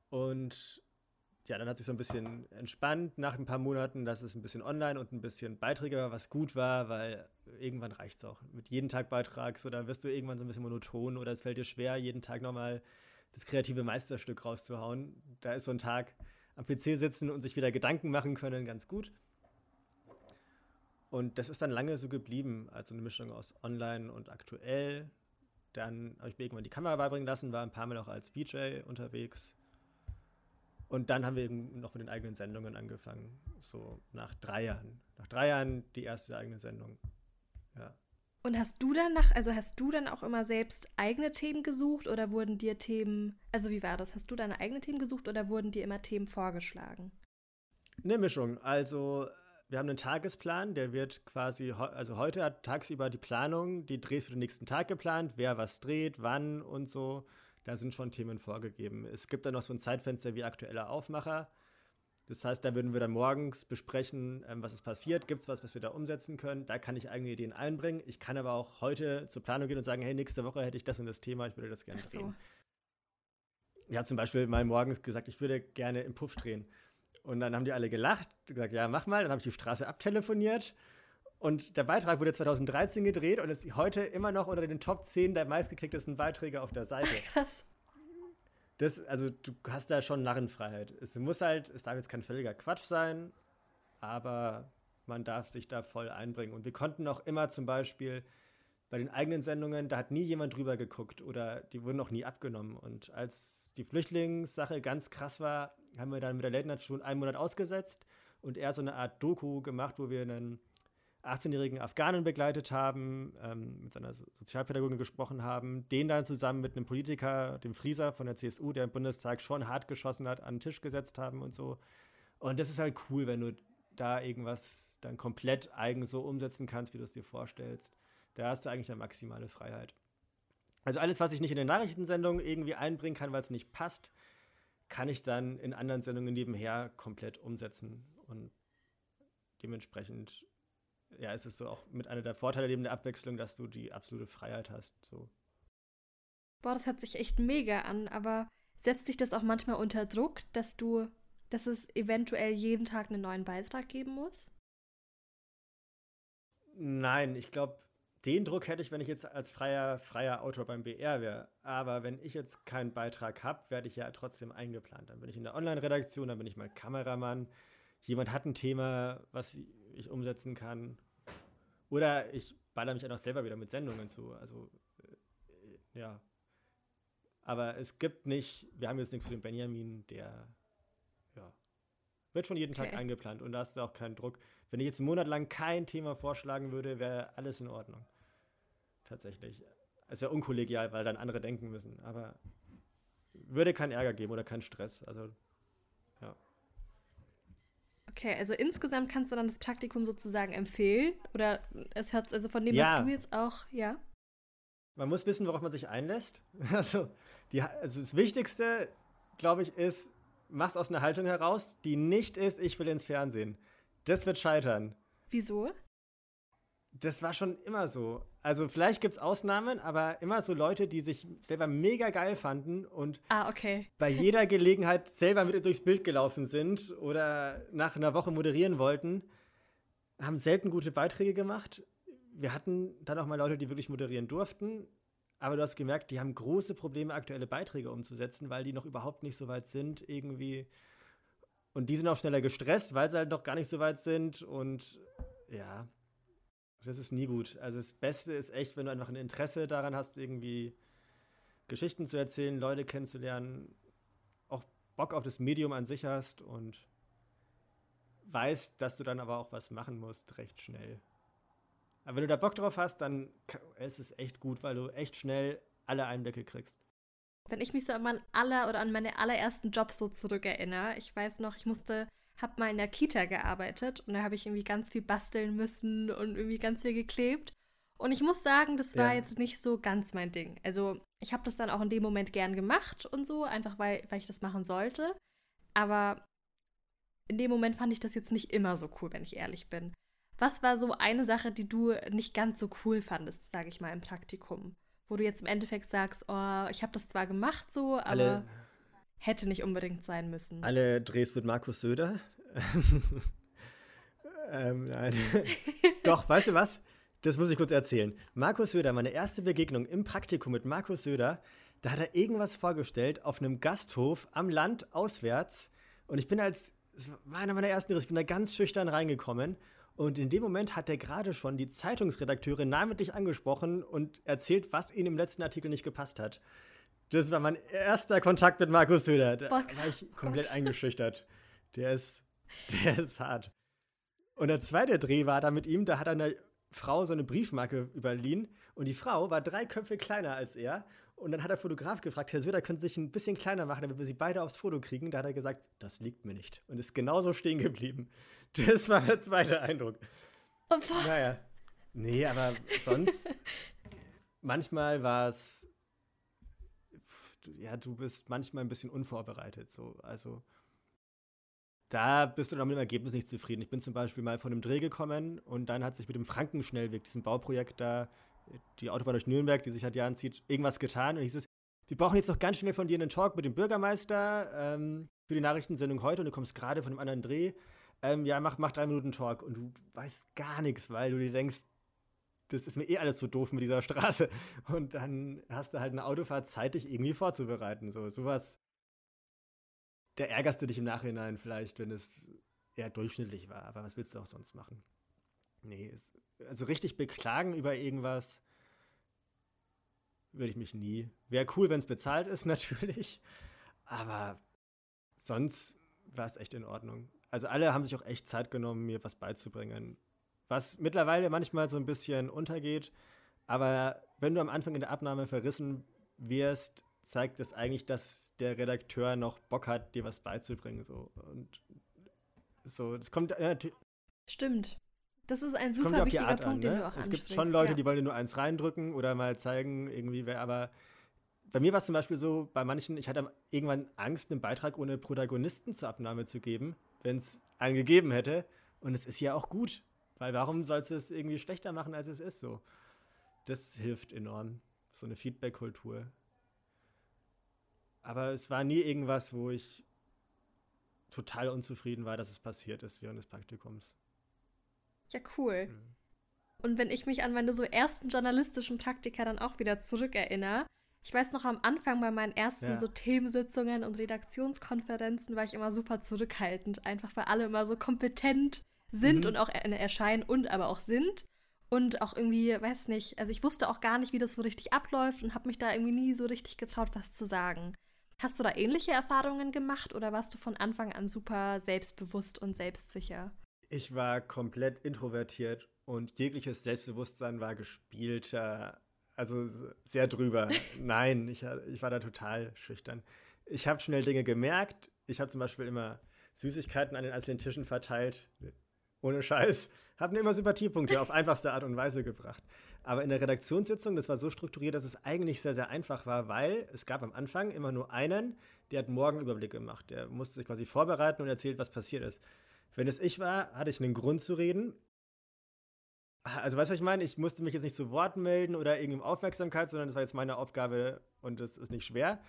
Und ja, dann hat sich so ein bisschen entspannt nach ein paar Monaten, dass es ein bisschen online und ein bisschen Beiträge war, was gut war, weil irgendwann reicht es auch. Mit jedem Tag Beitrag, so da wirst du irgendwann so ein bisschen monoton oder es fällt dir schwer, jeden Tag nochmal das kreative Meisterstück rauszuhauen. Da ist so ein Tag am PC sitzen und sich wieder Gedanken machen können ganz gut. Und das ist dann lange so geblieben, also eine Mischung aus online und aktuell. Dann habe ich mir irgendwann die Kamera beibringen lassen, war ein paar Mal auch als VJ unterwegs. Und dann haben wir eben noch mit den eigenen Sendungen angefangen. So nach drei Jahren. Nach drei Jahren die erste eigene Sendung. Ja. Und hast du dann nach, also hast du dann auch immer selbst eigene Themen gesucht oder wurden dir Themen, also wie war das? Hast du deine eigenen Themen gesucht oder wurden dir immer Themen vorgeschlagen? Eine Mischung. Also wir haben einen Tagesplan, der wird quasi, also heute hat tagsüber die Planung, die Drehs für den nächsten Tag geplant, wer was dreht, wann und so. Da sind schon Themen vorgegeben. Es gibt dann noch so ein Zeitfenster wie aktueller Aufmacher. Das heißt, da würden wir dann morgens besprechen, ähm, was ist passiert, gibt es was, was wir da umsetzen können. Da kann ich eigene Ideen einbringen. Ich kann aber auch heute zur Planung gehen und sagen, hey, nächste Woche hätte ich das und das Thema, ich würde das gerne so. drehen. Ich habe zum Beispiel mal morgens gesagt, ich würde gerne im Puff drehen. Und dann haben die alle gelacht, gesagt, ja, mach mal. Dann habe ich die Straße abtelefoniert. Und der Beitrag wurde 2013 gedreht und ist heute immer noch unter den Top 10 der meistgeklicktesten Beiträge auf der Seite. Krass. Das, also du hast da schon Narrenfreiheit. Es muss halt, es darf jetzt kein völliger Quatsch sein, aber man darf sich da voll einbringen. Und wir konnten auch immer zum Beispiel bei den eigenen Sendungen, da hat nie jemand drüber geguckt oder die wurden auch nie abgenommen. Und als die Flüchtlingssache ganz krass war, haben wir dann mit der Late Night schon einen Monat ausgesetzt und eher so eine Art Doku gemacht, wo wir einen 18-jährigen Afghanen begleitet haben, ähm, mit seiner Sozialpädagogin gesprochen haben, den dann zusammen mit einem Politiker, dem Frieser von der CSU, der im Bundestag schon hart geschossen hat, an den Tisch gesetzt haben und so. Und das ist halt cool, wenn du da irgendwas dann komplett eigen so umsetzen kannst, wie du es dir vorstellst. Da hast du eigentlich eine maximale Freiheit. Also alles, was ich nicht in den Nachrichtensendungen irgendwie einbringen kann, weil es nicht passt, kann ich dann in anderen Sendungen nebenher komplett umsetzen. Und dementsprechend ja, ist es so auch mit einer der Vorteile neben der Abwechslung, dass du die absolute Freiheit hast. So. Boah, das hört sich echt mega an, aber setzt dich das auch manchmal unter Druck, dass du, dass es eventuell jeden Tag einen neuen Beitrag geben muss? Nein, ich glaube, den Druck hätte ich, wenn ich jetzt als freier, freier Autor beim BR wäre. Aber wenn ich jetzt keinen Beitrag habe, werde ich ja trotzdem eingeplant. Dann bin ich in der Online-Redaktion, dann bin ich mal Kameramann. Jemand hat ein Thema, was ich umsetzen kann. Oder ich baller mich einfach selber wieder mit Sendungen zu. Also, äh, ja. Aber es gibt nicht, wir haben jetzt nichts für den Benjamin, der, ja, wird schon jeden Okay. Tag eingeplant und da hast du auch keinen Druck. Wenn ich jetzt einen Monat lang kein Thema vorschlagen würde, wäre alles in Ordnung. Tatsächlich. Es wäre unkollegial, weil dann andere denken müssen. Aber würde keinen Ärger geben oder keinen Stress. Also, Okay, also insgesamt kannst du dann das Praktikum sozusagen empfehlen? Oder es hört, also von dem, Ja. was du jetzt auch, ja? man muss wissen, worauf man sich einlässt. Also, die, also das Wichtigste, glaube ich, ist, mach's aus einer Haltung heraus, die nicht ist, ich will ins Fernsehen. Das wird scheitern. Wieso? Das war schon immer so. Also vielleicht gibt es Ausnahmen, aber immer so Leute, die sich selber mega geil fanden und ah, okay. bei jeder Gelegenheit selber mit durchs Bild gelaufen sind oder nach einer Woche moderieren wollten, haben selten gute Beiträge gemacht. Wir hatten dann auch mal Leute, die wirklich moderieren durften, aber du hast gemerkt, die haben große Probleme, aktuelle Beiträge umzusetzen, weil die noch überhaupt nicht so weit sind, irgendwie. Und die sind auch schneller gestresst, weil sie halt noch gar nicht so weit sind. Und ja, das ist nie gut. Also das Beste ist echt, wenn du einfach ein Interesse daran hast, irgendwie Geschichten zu erzählen, Leute kennenzulernen, auch Bock auf das Medium an sich hast und weißt, dass du dann aber auch was machen musst, recht schnell. Aber wenn du da Bock drauf hast, dann ist es echt gut, weil du echt schnell alle Einblicke kriegst. Wenn ich mich so an meinen aller oder an meine allerersten Jobs so zurückerinnere, ich weiß noch, ich musste habe mal in der Kita gearbeitet und da habe ich irgendwie ganz viel basteln müssen und irgendwie ganz viel geklebt. Und ich muss sagen, das war ja. jetzt nicht so ganz mein Ding. Also ich habe das dann auch in dem Moment gern gemacht und so, einfach weil, weil ich das machen sollte. Aber in dem Moment fand ich das jetzt nicht immer so cool, wenn ich ehrlich bin. Was war so eine Sache, die du nicht ganz so cool fandest, sage ich mal, im Praktikum? Wo du jetzt im Endeffekt sagst, oh, ich habe das zwar gemacht so, aber Alle Hätte nicht unbedingt sein müssen. Alle Drehs mit Markus Söder. ähm, nein. Doch, weißt du was? Das muss ich kurz erzählen. Markus Söder, meine erste Begegnung im Praktikum mit Markus Söder, da hat er irgendwas vorgestellt auf einem Gasthof am Land auswärts. Und ich bin als, es war einer meiner ersten Drehs, ich bin da ganz schüchtern reingekommen. Und in dem Moment hat er gerade schon die Zeitungsredakteurin namentlich angesprochen und erzählt, was ihm im letzten Artikel nicht gepasst hat. Das war mein erster Kontakt mit Markus Söder. Da war ich komplett Gott. eingeschüchtert. Der ist, der ist hart. Und der zweite Dreh war da mit ihm, da hat eine Frau so eine Briefmarke überliehen und die Frau war drei Köpfe kleiner als er. Und dann hat der Fotograf gefragt, Herr Söder, können Sie sich ein bisschen kleiner machen, damit wir Sie beide aufs Foto kriegen? Da hat er gesagt, das liegt mir nicht. Und ist genauso stehen geblieben. Das war der zweite Eindruck. Oh, naja. Nee, aber sonst, manchmal war es ja, du bist manchmal ein bisschen unvorbereitet. So. Also da bist du dann mit dem Ergebnis nicht zufrieden. Ich bin zum Beispiel mal von einem Dreh gekommen und dann hat sich mit dem Frankenschnellweg, diesem Bauprojekt da, die Autobahn durch Nürnberg, die sich halt Jahren zieht, irgendwas getan. Und ich hieß wir brauchen jetzt noch ganz schnell von dir einen Talk mit dem Bürgermeister ähm, für die Nachrichtensendung heute und du kommst gerade von einem anderen Dreh. Ähm, ja, mach, mach drei Minuten Talk und du weißt gar nichts, weil du dir denkst, das ist mir eh alles so doof mit dieser Straße. Und dann hast du halt eine Autofahrt Zeit, dich irgendwie vorzubereiten. So, sowas. Da ärgerst du dich im Nachhinein vielleicht, wenn es eher durchschnittlich war. Aber was willst du auch sonst machen? Nee, es, also richtig beklagen über irgendwas würde ich mich nie. Wäre cool, wenn es bezahlt ist, natürlich. Aber sonst war es echt in Ordnung. Also alle haben sich auch echt Zeit genommen, mir was beizubringen was mittlerweile manchmal so ein bisschen untergeht. Aber wenn du am Anfang in der Abnahme verrissen wirst, zeigt es eigentlich, dass der Redakteur noch Bock hat, dir was beizubringen. So. Und so, das kommt äh, Stimmt. Das ist ein super wichtiger Punkt, an, ne? den du auch Es gibt schon Leute, ja. die wollen dir nur eins reindrücken oder mal zeigen, irgendwie, wer, aber bei mir war es zum Beispiel so, bei manchen, ich hatte irgendwann Angst, einen Beitrag ohne Protagonisten zur Abnahme zu geben, wenn es einen gegeben hätte. Und es ist ja auch gut. Weil warum sollst du es irgendwie schlechter machen, als es ist so? Das hilft enorm. So eine Feedback-Kultur. Aber es war nie irgendwas, wo ich total unzufrieden war, dass es passiert ist während des Praktikums. Ja, cool. Mhm. Und wenn ich mich an meine so ersten journalistischen Praktika dann auch wieder zurückerinnere, ich weiß noch am Anfang bei meinen ersten ja. so Themensitzungen und Redaktionskonferenzen war ich immer super zurückhaltend, einfach weil alle immer so kompetent sind mhm. und auch erscheinen und aber auch sind. Und auch irgendwie, weiß nicht, also ich wusste auch gar nicht, wie das so richtig abläuft und habe mich da irgendwie nie so richtig getraut, was zu sagen. Hast du da ähnliche Erfahrungen gemacht oder warst du von Anfang an super selbstbewusst und selbstsicher? Ich war komplett introvertiert und jegliches Selbstbewusstsein war gespielter, also sehr drüber. Nein, ich, ich war da total schüchtern. Ich habe schnell Dinge gemerkt. Ich habe zum Beispiel immer Süßigkeiten an den einzelnen Tischen verteilt ohne Scheiß, haben mir immer Sympathiepunkte auf einfachste Art und Weise gebracht. Aber in der Redaktionssitzung, das war so strukturiert, dass es eigentlich sehr, sehr einfach war, weil es gab am Anfang immer nur einen, der hat morgen Überblick gemacht. Der musste sich quasi vorbereiten und erzählt, was passiert ist. Wenn es ich war, hatte ich einen Grund zu reden. also weißt du, was ich meine? Ich musste mich jetzt nicht zu Wort melden oder irgendwie Aufmerksamkeit, sondern das war jetzt meine Aufgabe und das ist nicht schwer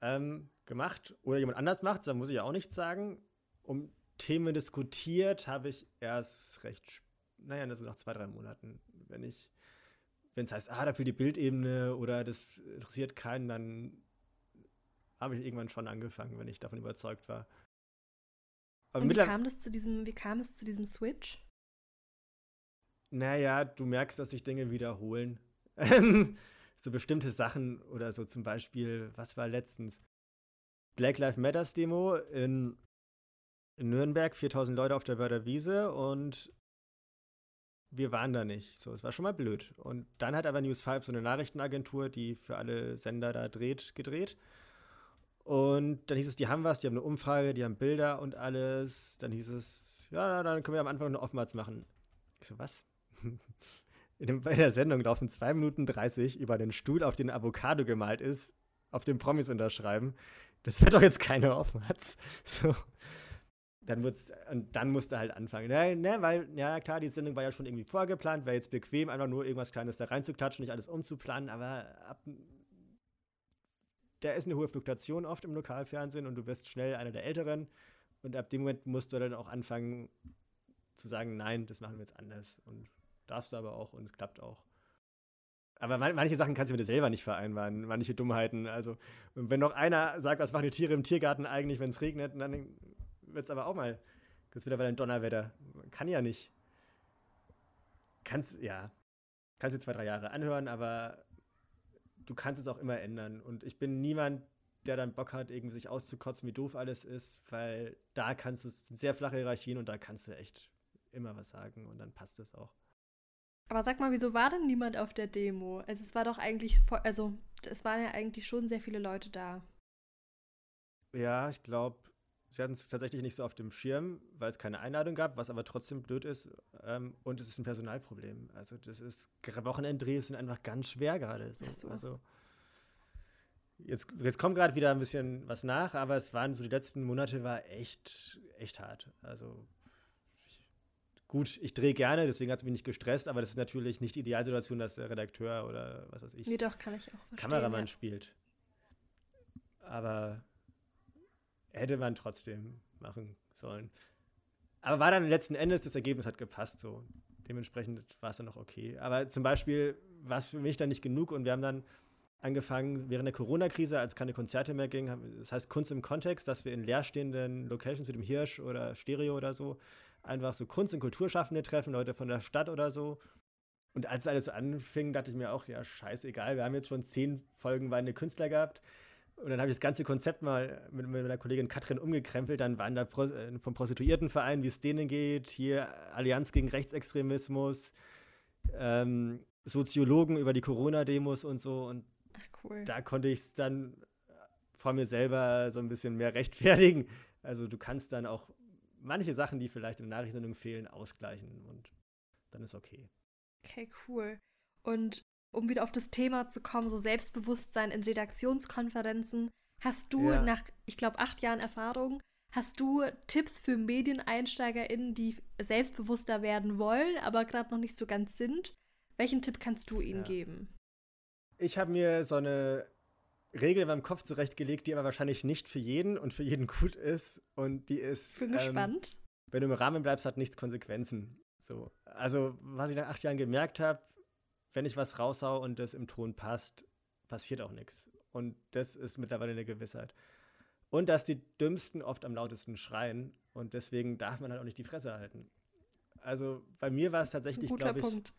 ähm, gemacht. Oder jemand anders macht da muss ich ja auch nichts sagen. Um Themen diskutiert habe ich erst recht, naja, also nach zwei, drei Monaten. Wenn ich, wenn es heißt, ah, da fehlt die Bildebene oder das interessiert keinen, dann habe ich irgendwann schon angefangen, wenn ich davon überzeugt war. Aber Und wie kam, das zu diesem, wie kam es zu diesem Switch? Naja, du merkst, dass sich Dinge wiederholen. so bestimmte Sachen oder so zum Beispiel, was war letztens? Black Lives Matters Demo in, in Nürnberg, 4000 Leute auf der Wörder Wiese und wir waren da nicht. So, es war schon mal blöd. Und dann hat aber News 5 so eine Nachrichtenagentur, die für alle Sender da dreht, gedreht. Und dann hieß es, die haben was, die haben eine Umfrage, die haben Bilder und alles. Dann hieß es, ja, dann können wir am Anfang eine Offenbarts machen. Ich so, was? In, dem, bei der Sendung laufen 2 Minuten 30 über den Stuhl, auf den Avocado gemalt ist, auf dem Promis unterschreiben. Das wird doch jetzt keine Offenbarts. So. Dann wird's, und dann musste halt anfangen. Ne, ne, weil, ja klar, die Sendung war ja schon irgendwie vorgeplant, wäre jetzt bequem, einfach nur irgendwas Kleines da reinzuklatschen, nicht alles umzuplanen, aber ab da ist eine hohe Fluktuation oft im Lokalfernsehen und du wirst schnell einer der Älteren. Und ab dem Moment musst du dann auch anfangen zu sagen, nein, das machen wir jetzt anders. Und darfst du aber auch und es klappt auch. Aber manche Sachen kannst du mit dir selber nicht vereinbaren, manche Dummheiten. Also, wenn noch einer sagt, was machen die Tiere im Tiergarten eigentlich, wenn es regnet, dann wird es aber auch mal, kurz wieder bei ein Donnerwetter. Kann ja nicht. Kannst, ja, kannst du zwei, drei Jahre anhören, aber du kannst es auch immer ändern. Und ich bin niemand, der dann Bock hat, irgendwie sich auszukotzen, wie doof alles ist, weil da kannst du, es sind sehr flache Hierarchien und da kannst du echt immer was sagen und dann passt es auch. Aber sag mal, wieso war denn niemand auf der Demo? Also es war doch eigentlich, also es waren ja eigentlich schon sehr viele Leute da. Ja, ich glaube, sie hatten es tatsächlich nicht so auf dem Schirm, weil es keine Einladung gab, was aber trotzdem blöd ist. Ähm, und es ist ein Personalproblem. Also das ist, Wochenenddrehs sind einfach ganz schwer gerade. So. so. Also jetzt, jetzt kommt gerade wieder ein bisschen was nach, aber es waren so die letzten Monate war echt, echt hart. Also gut, ich drehe gerne, deswegen hat es mich nicht gestresst, aber das ist natürlich nicht die Idealsituation, dass der Redakteur oder was weiß ich. Nee, doch, kann ich auch verstehen. Kameramann ja. spielt. Aber hätte man trotzdem machen sollen. Aber war dann letzten Endes, das Ergebnis hat gepasst so. Dementsprechend war es dann noch okay. Aber zum Beispiel war es für mich dann nicht genug und wir haben dann angefangen, während der Corona-Krise, als keine Konzerte mehr gingen, das heißt Kunst im Kontext, dass wir in leerstehenden Locations wie dem Hirsch oder Stereo oder so einfach so Kunst- und Kulturschaffende treffen, Leute von der Stadt oder so. Und als alles so anfing, dachte ich mir auch, ja, scheißegal, wir haben jetzt schon zehn Folgen weinende Künstler gehabt. Und dann habe ich das ganze Konzept mal mit, mit meiner Kollegin Katrin umgekrempelt. Dann waren da Pro, äh, vom Prostituiertenverein, wie es denen geht, hier Allianz gegen Rechtsextremismus, ähm, Soziologen über die Corona-Demos und so. Und Ach, cool. da konnte ich es dann vor mir selber so ein bisschen mehr rechtfertigen. Also du kannst dann auch manche Sachen, die vielleicht in der Nachrichtensendung fehlen, ausgleichen und dann ist okay. Okay, cool. Und um wieder auf das Thema zu kommen, so Selbstbewusstsein in Redaktionskonferenzen. Hast du ja. nach, ich glaube, acht Jahren Erfahrung, hast du Tipps für MedieneinsteigerInnen, die selbstbewusster werden wollen, aber gerade noch nicht so ganz sind? Welchen Tipp kannst du ihnen ja. geben? Ich habe mir so eine Regel in meinem Kopf zurechtgelegt, die aber wahrscheinlich nicht für jeden und für jeden gut ist. Und die ist. Bin ähm, gespannt. Wenn du im Rahmen bleibst, hat nichts Konsequenzen. So. Also, was ich nach acht Jahren gemerkt habe, wenn ich was raushau und das im Ton passt, passiert auch nichts. Und das ist mittlerweile eine Gewissheit. Und dass die Dümmsten oft am lautesten schreien und deswegen darf man halt auch nicht die Fresse halten. Also bei mir war es tatsächlich, glaube ich, Punkt.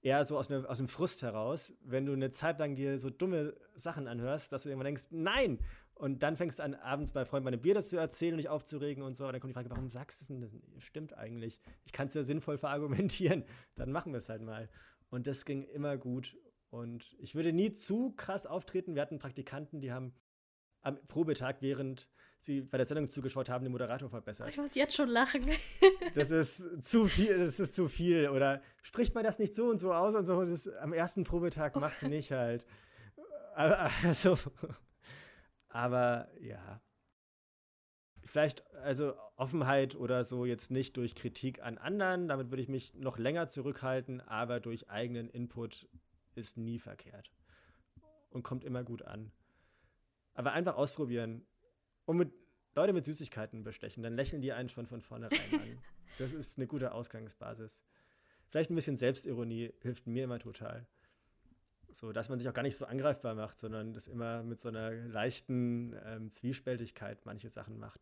eher so aus, ne, aus dem Frust heraus, wenn du eine Zeit lang dir so dumme Sachen anhörst, dass du irgendwann denkst, nein! Und dann fängst du an, abends bei Freunden bei einem Bier das zu erzählen und dich aufzuregen und so. Und dann kommt die Frage, warum sagst du es denn? Das stimmt eigentlich. Ich kann es ja sinnvoll verargumentieren. Dann machen wir es halt mal. Und das ging immer gut. Und ich würde nie zu krass auftreten. Wir hatten Praktikanten, die haben am Probetag, während sie bei der Sendung zugeschaut haben, den Moderator verbessert. Ich muss jetzt schon lachen. das ist zu viel, das ist zu viel. Oder spricht man das nicht so und so aus und so. Das, am ersten Probetag machst du nicht halt. Also, aber ja. Vielleicht, also Offenheit oder so jetzt nicht durch Kritik an anderen, damit würde ich mich noch länger zurückhalten, aber durch eigenen Input ist nie verkehrt und kommt immer gut an. Aber einfach ausprobieren und mit Leute mit Süßigkeiten bestechen, dann lächeln die einen schon von vornherein an. Das ist eine gute Ausgangsbasis. Vielleicht ein bisschen Selbstironie hilft mir immer total. So, dass man sich auch gar nicht so angreifbar macht, sondern das immer mit so einer leichten ähm, Zwiespältigkeit manche Sachen macht.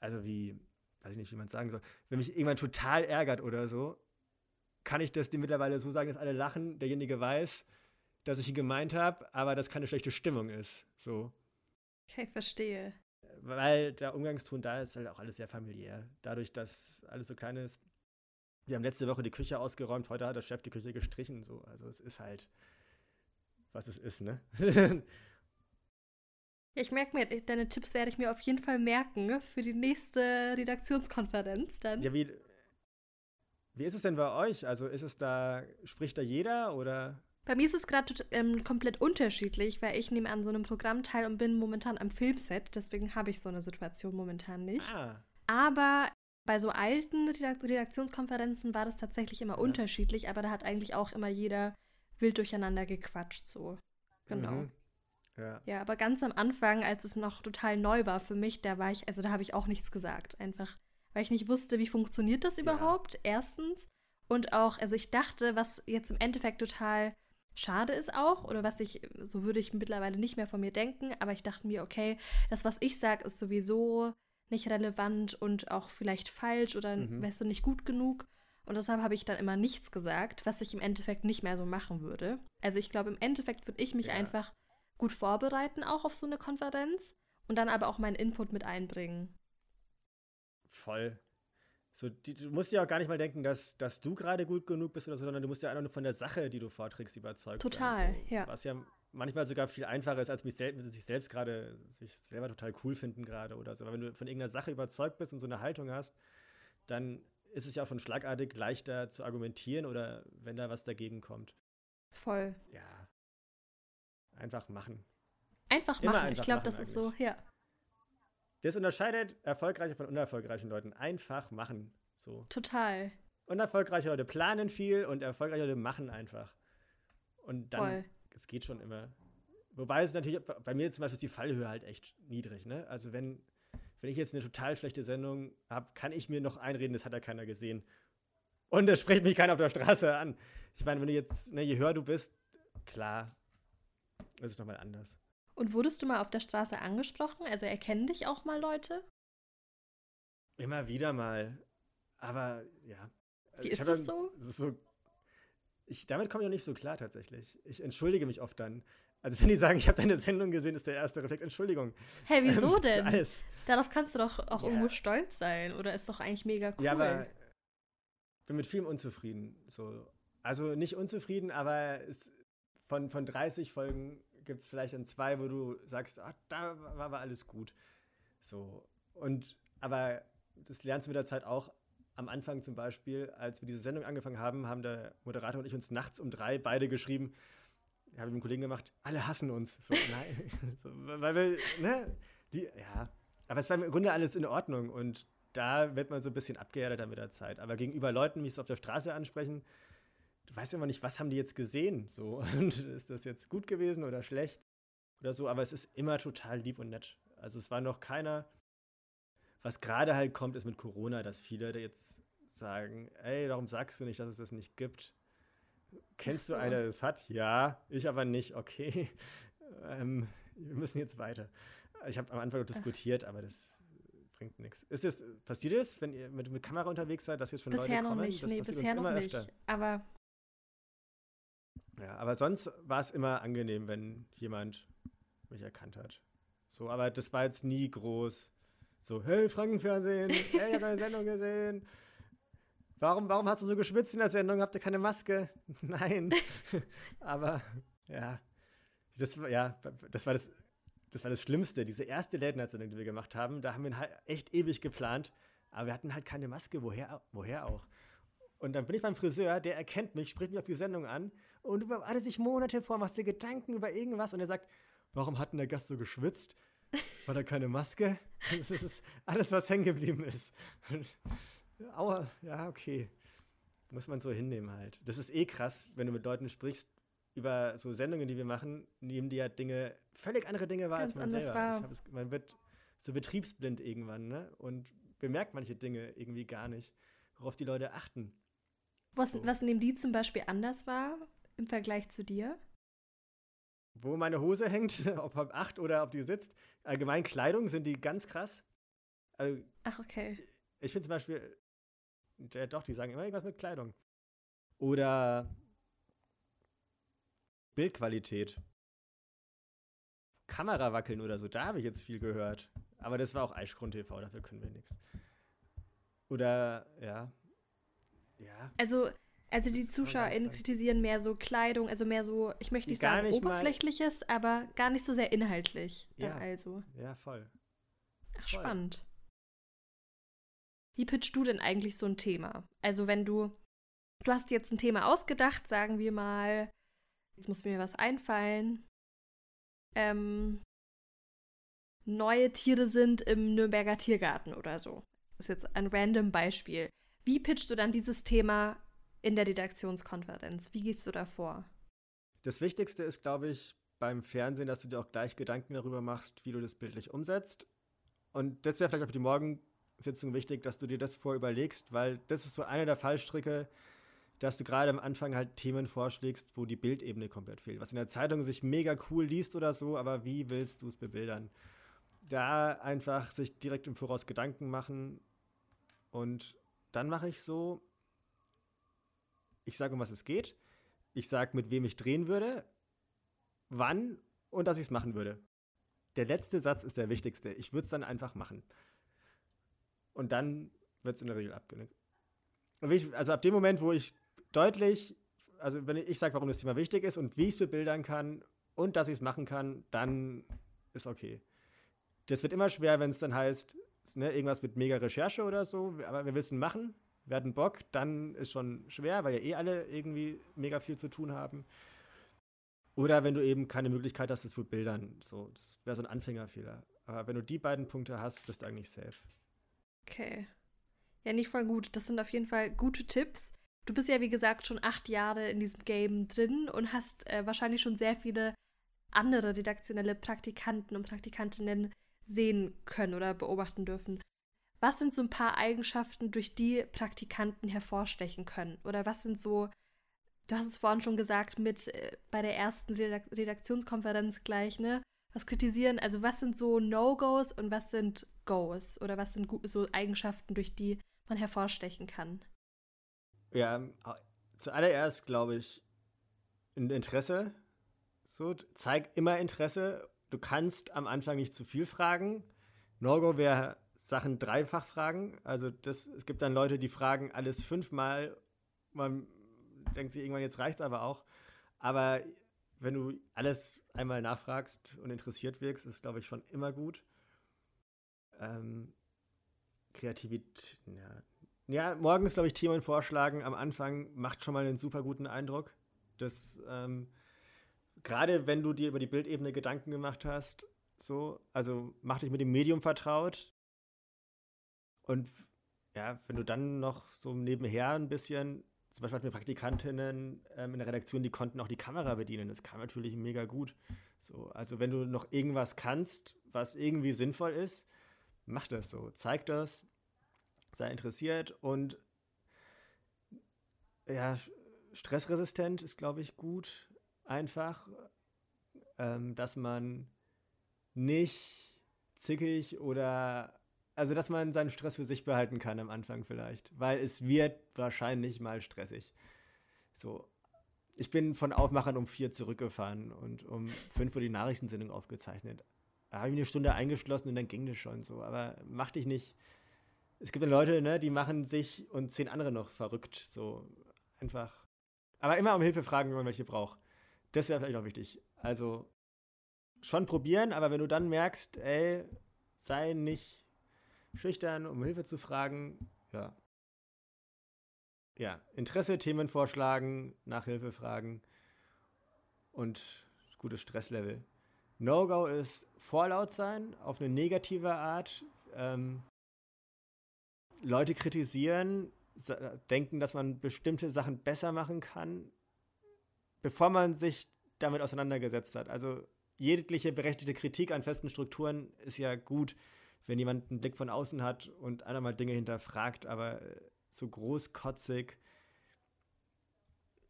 Also wie, weiß ich nicht, wie man es sagen soll, wenn mich irgendwann total ärgert oder so, kann ich das dir mittlerweile so sagen, dass alle lachen, derjenige weiß, dass ich ihn gemeint habe, aber das keine schlechte Stimmung ist. So. Okay, verstehe. Weil der Umgangston da ist halt auch alles sehr familiär. Dadurch, dass alles so klein ist. Wir haben letzte Woche die Küche ausgeräumt, heute hat der Chef die Küche gestrichen. So. Also es ist halt, was es ist, ne? ich merke mir, deine Tipps werde ich mir auf jeden Fall merken für die nächste Redaktionskonferenz dann. Ja, wie, wie ist es denn bei euch? Also ist es da, spricht da jeder oder? Bei mir ist es gerade ähm, komplett unterschiedlich, weil ich nehme an so einem Programm teil und bin momentan am Filmset. Deswegen habe ich so eine Situation momentan nicht. Ah. Aber bei so alten Redaktionskonferenzen war das tatsächlich immer ja. unterschiedlich, aber da hat eigentlich auch immer jeder wild durcheinander gequatscht, so. Genau. Mhm. Ja. ja, aber ganz am Anfang, als es noch total neu war für mich, da war ich, also da habe ich auch nichts gesagt. Einfach, weil ich nicht wusste, wie funktioniert das überhaupt, ja. erstens. Und auch, also ich dachte, was jetzt im Endeffekt total schade ist auch, oder was ich, so würde ich mittlerweile nicht mehr von mir denken, aber ich dachte mir, okay, das, was ich sage, ist sowieso nicht relevant und auch vielleicht falsch oder mhm. weißt du, nicht gut genug. Und deshalb habe ich dann immer nichts gesagt, was ich im Endeffekt nicht mehr so machen würde. Also ich glaube, im Endeffekt würde ich mich ja. einfach gut vorbereiten, auch auf so eine Konferenz und dann aber auch meinen Input mit einbringen. Voll. So, die, du musst ja auch gar nicht mal denken, dass, dass du gerade gut genug bist oder so, sondern du musst ja einfach nur von der Sache, die du vorträgst, überzeugt Total, sein. So, ja. Was ja manchmal sogar viel einfacher ist, als mich sel sich selbst gerade, sich selber total cool finden gerade oder so. Aber wenn du von irgendeiner Sache überzeugt bist und so eine Haltung hast, dann ist es ja auch von schlagartig leichter zu argumentieren oder wenn da was dagegen kommt. Voll. Ja. Einfach machen. Einfach Immer machen. Einfach ich glaube, das eigentlich. ist so, ja. Das unterscheidet erfolgreiche von unerfolgreichen Leuten. Einfach machen. So. Total. Unerfolgreiche Leute planen viel und erfolgreiche Leute machen einfach. Und dann, es geht schon immer. Wobei es natürlich, bei mir zum Beispiel ist die Fallhöhe halt echt niedrig. Ne? Also wenn, wenn ich jetzt eine total schlechte Sendung habe, kann ich mir noch einreden, das hat ja keiner gesehen. Und es spricht mich keiner auf der Straße an. Ich meine, wenn du jetzt, ne, je höher du bist, klar, ist es nochmal anders. Und wurdest du mal auf der Straße angesprochen? Also erkennen dich auch mal Leute? Immer wieder mal. Aber ja. Wie ist das so? so ich, damit komme ich auch nicht so klar tatsächlich. Ich entschuldige mich oft dann. Also wenn die sagen, ich habe deine Sendung gesehen, ist der erste Reflex Entschuldigung. Hey, wieso ähm, denn? Alles. Darauf kannst du doch auch ja. irgendwo stolz sein. Oder ist doch eigentlich mega cool. Ja, aber ich bin mit vielem unzufrieden. So. Also nicht unzufrieden, aber es, von, von 30 Folgen gibt es vielleicht dann zwei, wo du sagst, ach, da war aber alles gut. So. Und, aber das lernst du mit der Zeit auch. Am Anfang zum Beispiel, als wir diese Sendung angefangen haben, haben der Moderator und ich uns nachts um drei beide geschrieben, habe ich mit einem Kollegen gemacht, alle hassen uns. So, nein. so, weil wir, ne? Die, ja. Aber es war im Grunde alles in Ordnung und da wird man so ein bisschen abgehärteter mit der Zeit. Aber gegenüber Leuten, die so auf der Straße ansprechen, du weißt immer nicht, was haben die jetzt gesehen? So, und ist das jetzt gut gewesen oder schlecht oder so, aber es ist immer total lieb und nett. Also es war noch keiner. Was gerade halt kommt, ist mit Corona, dass viele jetzt sagen, ey, warum sagst du nicht, dass es das nicht gibt? Kennst so. du einen, der das hat? Ja, ich aber nicht. Okay, ähm, wir müssen jetzt weiter. Ich habe am Anfang diskutiert, aber das bringt nichts. Ist das, passiert das, wenn ihr mit, mit Kamera unterwegs seid, dass jetzt schon bisher Leute kommen? Noch nicht. Das nee, bisher noch nicht. Öfter. Aber ja, aber sonst war es immer angenehm, wenn jemand mich erkannt hat. So, aber das war jetzt nie groß. So, hey, Frankenfernsehen, hey, ich habe deine Sendung gesehen. Warum, warum hast du so geschwitzt in der Sendung? Habt ihr keine Maske? Nein. aber ja, das war, ja, das war das, das war das Schlimmste. Diese erste Late-Night-Sendung, die wir gemacht haben, da haben wir halt echt ewig geplant, aber wir hatten halt keine Maske. Woher, woher auch? Und dann bin ich beim Friseur, der erkennt mich, spricht mich auf die Sendung an und du bereitest dich Monate vor, machst dir Gedanken über irgendwas und er sagt, warum hat denn der Gast so geschwitzt? War da keine Maske? Das ist alles, was hängen geblieben ist. Aua, ja, okay. Muss man so hinnehmen halt. Das ist eh krass, wenn du mit Leuten sprichst über so Sendungen, die wir machen, nehmen die ja Dinge, völlig andere Dinge wahr, Ganz als man selber. war. Es, man wird so betriebsblind irgendwann, ne? Und bemerkt manche Dinge irgendwie gar nicht, worauf die Leute achten. Was, So. was nehmen die zum Beispiel anders war im Vergleich zu dir? Wo meine Hose hängt, ob halb acht oder ob die sitzt. Allgemein Kleidung sind die ganz krass. Also, Ach, okay. ich finde zum Beispiel, ja, doch, die sagen immer irgendwas mit Kleidung. Oder Bildqualität. Kamera wackeln oder so, da habe ich jetzt viel gehört. Aber das war auch Eichgrund TV, dafür können wir nichts. Oder, ja. Ja. Also, also die ZuschauerInnen kritisieren mehr so Kleidung, also mehr so, ich möchte nicht Gar sagen nicht mal- oberflächliches, aber gar nicht so sehr inhaltlich. Ja. also. Ja, voll. Ach, Voll. spannend. Wie pitchst du denn eigentlich so ein Thema? Also, wenn du, du hast jetzt ein Thema ausgedacht, sagen wir mal, jetzt muss mir was einfallen. Ähm, neue Tiere sind im Nürnberger Tiergarten oder so. Das ist jetzt ein random Beispiel. Wie pitchst du dann dieses Thema in der Redaktionskonferenz? Wie gehst du da vor? Das Wichtigste ist, glaube ich, beim Fernsehen, dass du dir auch gleich Gedanken darüber machst, wie du das bildlich umsetzt. Und das wäre vielleicht auch für die Morgensitzung wichtig, dass du dir das vorüberlegst, weil das ist so einer der Fallstricke, dass du gerade am Anfang halt Themen vorschlägst, wo die Bildebene komplett fehlt. Was in der Zeitung sich mega cool liest oder so, aber wie willst du es bebildern? Da einfach sich direkt im Voraus Gedanken machen und dann mache ich so, ich sage, um was es geht, ich sage, mit wem ich drehen würde, wann und dass ich es machen würde. Der letzte Satz ist der wichtigste. Ich würde es dann einfach machen. Und dann wird es in der Regel abgenickt. Also ab dem Moment, wo ich deutlich, also wenn ich, sage, warum das Thema wichtig ist und wie ich es bebildern kann und dass ich es machen kann, dann ist okay. Das wird immer schwer, wenn es dann heißt, ne, irgendwas mit mega Recherche oder so, aber wir willst denn machen? Wir hatten Bock, dann ist schon schwer, weil ja eh alle irgendwie mega viel zu tun haben. Oder wenn du eben keine Möglichkeit hast, es zu bildern. So, das wäre so ein Anfängerfehler. Aber wenn du die beiden Punkte hast, bist du eigentlich safe. Okay. Ja, nicht voll gut. Das sind auf jeden Fall gute Tipps. Du bist ja, wie gesagt, schon acht Jahre in diesem Game drin und hast äh, wahrscheinlich schon sehr viele andere redaktionelle Praktikanten und Praktikantinnen sehen können oder beobachten dürfen. Was sind so ein paar Eigenschaften, durch die Praktikanten hervorstechen können? Oder was sind so, du hast es vorhin schon gesagt, mit äh, bei der ersten Redak Redaktionskonferenz gleich, ne? Was kritisieren, also was sind so No-Gos und was sind Goes? Oder was sind so Eigenschaften, durch die man hervorstechen kann? Ja, au- zuallererst glaube ich, ein Interesse. So, zeig immer Interesse. Du kannst am Anfang nicht zu viel fragen. No-Go wäre Sachen dreifach fragen. Also das, es gibt dann Leute, die fragen alles fünfmal. Man denkt sich irgendwann, jetzt reicht aber auch. Aber wenn du alles einmal nachfragst und interessiert wirkst, ist, glaube ich, schon immer gut. Ähm, Kreativität, ja, ja, morgens, glaube ich, Themen vorschlagen am Anfang macht schon mal einen super guten Eindruck. Das, ähm, gerade wenn du dir über die Bildebene Gedanken gemacht hast, so, also mach dich mit dem Medium vertraut. Und ja, wenn du dann noch so nebenher ein bisschen, zum Beispiel hatten Praktikantinnen ähm, in der Redaktion, die konnten auch die Kamera bedienen. Das kam natürlich mega gut. So, also wenn du noch irgendwas kannst, was irgendwie sinnvoll ist, mach das so. Zeig das sei interessiert und ja, stressresistent ist, glaube ich, gut. Einfach, ähm, dass man nicht zickig oder also, dass man seinen Stress für sich behalten kann am Anfang vielleicht, weil es wird wahrscheinlich mal stressig. So, ich bin von Aufmachern um vier zurückgefahren und um fünf Uhr die Nachrichtensendung aufgezeichnet. Da habe ich eine Stunde eingeschlossen und dann ging das schon so. Aber mach dich nicht es gibt Leute, ne, die machen sich und zehn andere noch verrückt. So einfach. Aber immer um Hilfe fragen, wenn man welche braucht. Das wäre vielleicht noch wichtig. Also schon probieren, aber wenn du dann merkst, ey, sei nicht schüchtern, um Hilfe zu fragen, ja. Ja, Interesse, Themen vorschlagen, nach Hilfe fragen und gutes Stresslevel. No-Go ist vorlaut sein, auf eine negative Art. Ähm, Leute kritisieren, denken, dass man bestimmte Sachen besser machen kann, bevor man sich damit auseinandergesetzt hat. Also jegliche berechtigte Kritik an festen Strukturen ist ja gut, wenn jemand einen Blick von außen hat und einer mal Dinge hinterfragt, aber so großkotzig.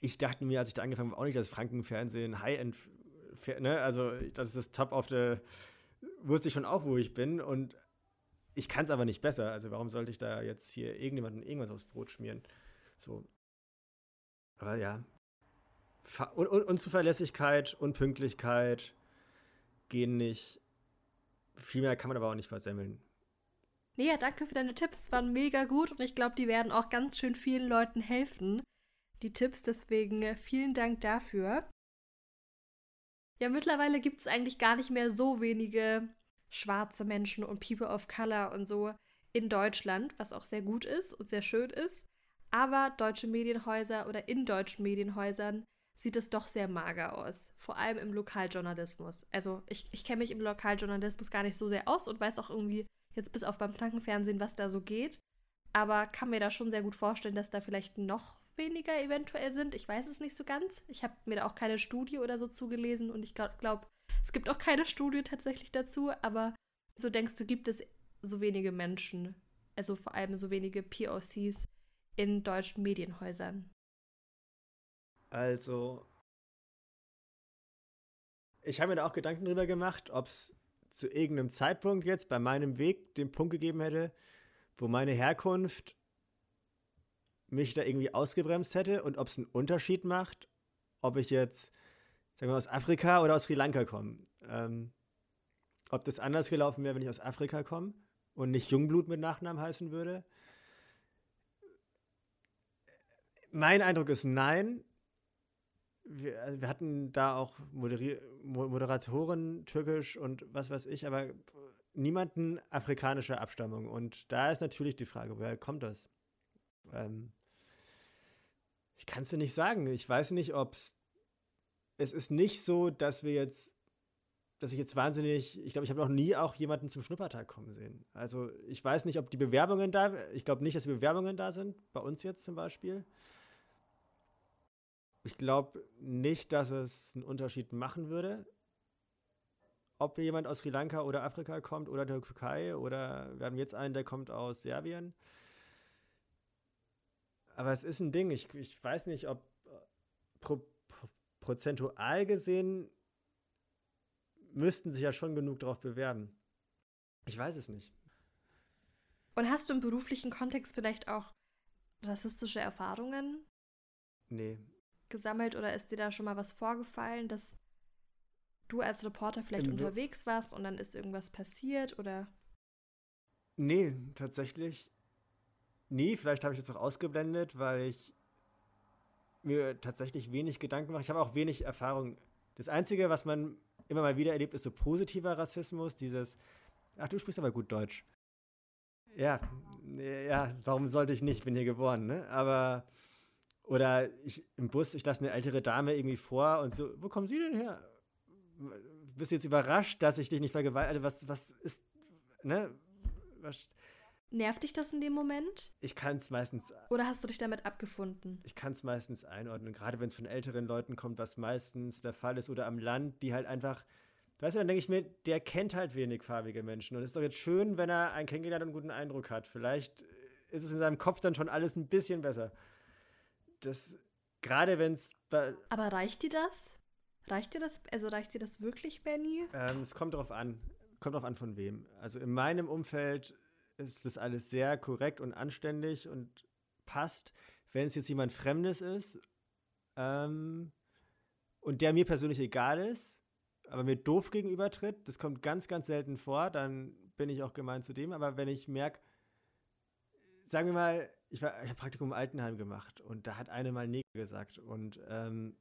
Ich dachte mir, als ich da angefangen habe, auch nicht, dass Frankenfernsehen High-End, ne, also das ist das Top of the, wusste ich schon auch, wo ich bin und ich kann es aber nicht besser. Also warum sollte ich da jetzt hier irgendjemandem irgendwas aufs Brot schmieren? So. Aber ja. Un Un Unzuverlässigkeit, Unpünktlichkeit gehen nicht. Viel mehr kann man aber auch nicht versemmeln. Ja, danke für deine Tipps. Waren mega gut und ich glaube, die werden auch ganz schön vielen Leuten helfen. Die Tipps, deswegen äh, vielen Dank dafür. Ja, mittlerweile gibt es eigentlich gar nicht mehr so wenige schwarze Menschen und People of Color und so in Deutschland, was auch sehr gut ist und sehr schön ist. Aber deutsche Medienhäuser oder in deutschen Medienhäusern sieht es doch sehr mager aus. Vor allem im Lokaljournalismus. Also ich, ich kenne mich im Lokaljournalismus gar nicht so sehr aus und weiß auch irgendwie jetzt bis auf beim Plankenfernsehen, was da so geht. Aber kann mir da schon sehr gut vorstellen, dass da vielleicht noch weniger eventuell sind. Ich weiß es nicht so ganz. Ich habe mir da auch keine Studie oder so zugelesen und ich glaube, glaub, es gibt auch keine Studie tatsächlich dazu, aber so denkst du, gibt es so wenige Menschen, also vor allem so wenige POCs in deutschen Medienhäusern? Also, ich habe mir da auch Gedanken drüber gemacht, ob es zu irgendeinem Zeitpunkt jetzt bei meinem Weg den Punkt gegeben hätte, wo meine Herkunft mich da irgendwie ausgebremst hätte und ob es einen Unterschied macht, ob ich jetzt sagen wir, aus Afrika oder aus Sri Lanka kommen. Ähm, ob das anders gelaufen wäre, wenn ich aus Afrika komme und nicht Jungblut mit Nachnamen heißen würde. Mein Eindruck ist nein. Wir, also wir hatten da auch Moderi Moderatoren, türkisch und was weiß ich, aber niemanden afrikanischer Abstammung. Und da ist natürlich die Frage, woher kommt das? Ähm, ich kann es dir nicht sagen. Ich weiß nicht, ob es es ist nicht so, dass wir jetzt, dass ich jetzt wahnsinnig, ich glaube, ich habe noch nie auch jemanden zum Schnuppertag kommen sehen. Also ich weiß nicht, ob die Bewerbungen da, ich glaube nicht, dass die Bewerbungen da sind, bei uns jetzt zum Beispiel. Ich glaube nicht, dass es einen Unterschied machen würde, ob jemand aus Sri Lanka oder Afrika kommt oder der Türkei oder wir haben jetzt einen, der kommt aus Serbien. Aber es ist ein Ding, ich, ich weiß nicht, ob pro, prozentual gesehen müssten sich ja schon genug darauf bewerben. Ich weiß es nicht. Und hast du im beruflichen Kontext vielleicht auch rassistische Erfahrungen? Nee. Gesammelt oder ist dir da schon mal was vorgefallen, dass du als Reporter vielleicht Im unterwegs warst und dann ist irgendwas passiert oder? Nee, tatsächlich. Nee, vielleicht habe ich das auch ausgeblendet, weil ich mir tatsächlich wenig Gedanken mache. Ich habe auch wenig Erfahrung. Das Einzige, was man immer mal wieder erlebt, ist so positiver Rassismus, dieses, ach, du sprichst aber gut Deutsch. Ja, ja, warum sollte ich nicht? Ich bin hier geboren, ne? Aber, oder ich im Bus, ich lasse eine ältere Dame irgendwie vor und so, wo kommen Sie denn her? Bist du jetzt überrascht, dass ich dich nicht vergewaltige? Was, was ist, ne? Was, Nervt dich das in dem Moment? Ich kann es meistens. Oder hast du dich damit abgefunden? Ich kann es meistens einordnen. Gerade wenn es von älteren Leuten kommt, was meistens der Fall ist, oder am Land, die halt einfach. Weißt du, dann denke ich mir, der kennt halt wenig farbige Menschen. Und es ist doch jetzt schön, wenn er einen kennengelernt und einen guten Eindruck hat. Vielleicht ist es in seinem Kopf dann schon alles ein bisschen besser. Das. Gerade wenn es. Aber reicht dir das? Reicht dir das? Also reicht dir das wirklich, Benny? Ähm, es kommt darauf an. Kommt darauf an, von wem. Also in meinem Umfeld ist das alles sehr korrekt und anständig und passt. Wenn es jetzt jemand Fremdes ist ähm, und der mir persönlich egal ist, aber mir doof gegenübertritt, das kommt ganz, ganz selten vor, dann bin ich auch gemein zu dem. Aber wenn ich merke, sagen wir mal, ich, ich habe Praktikum im Altenheim gemacht und da hat eine mal Neger gesagt und ähm,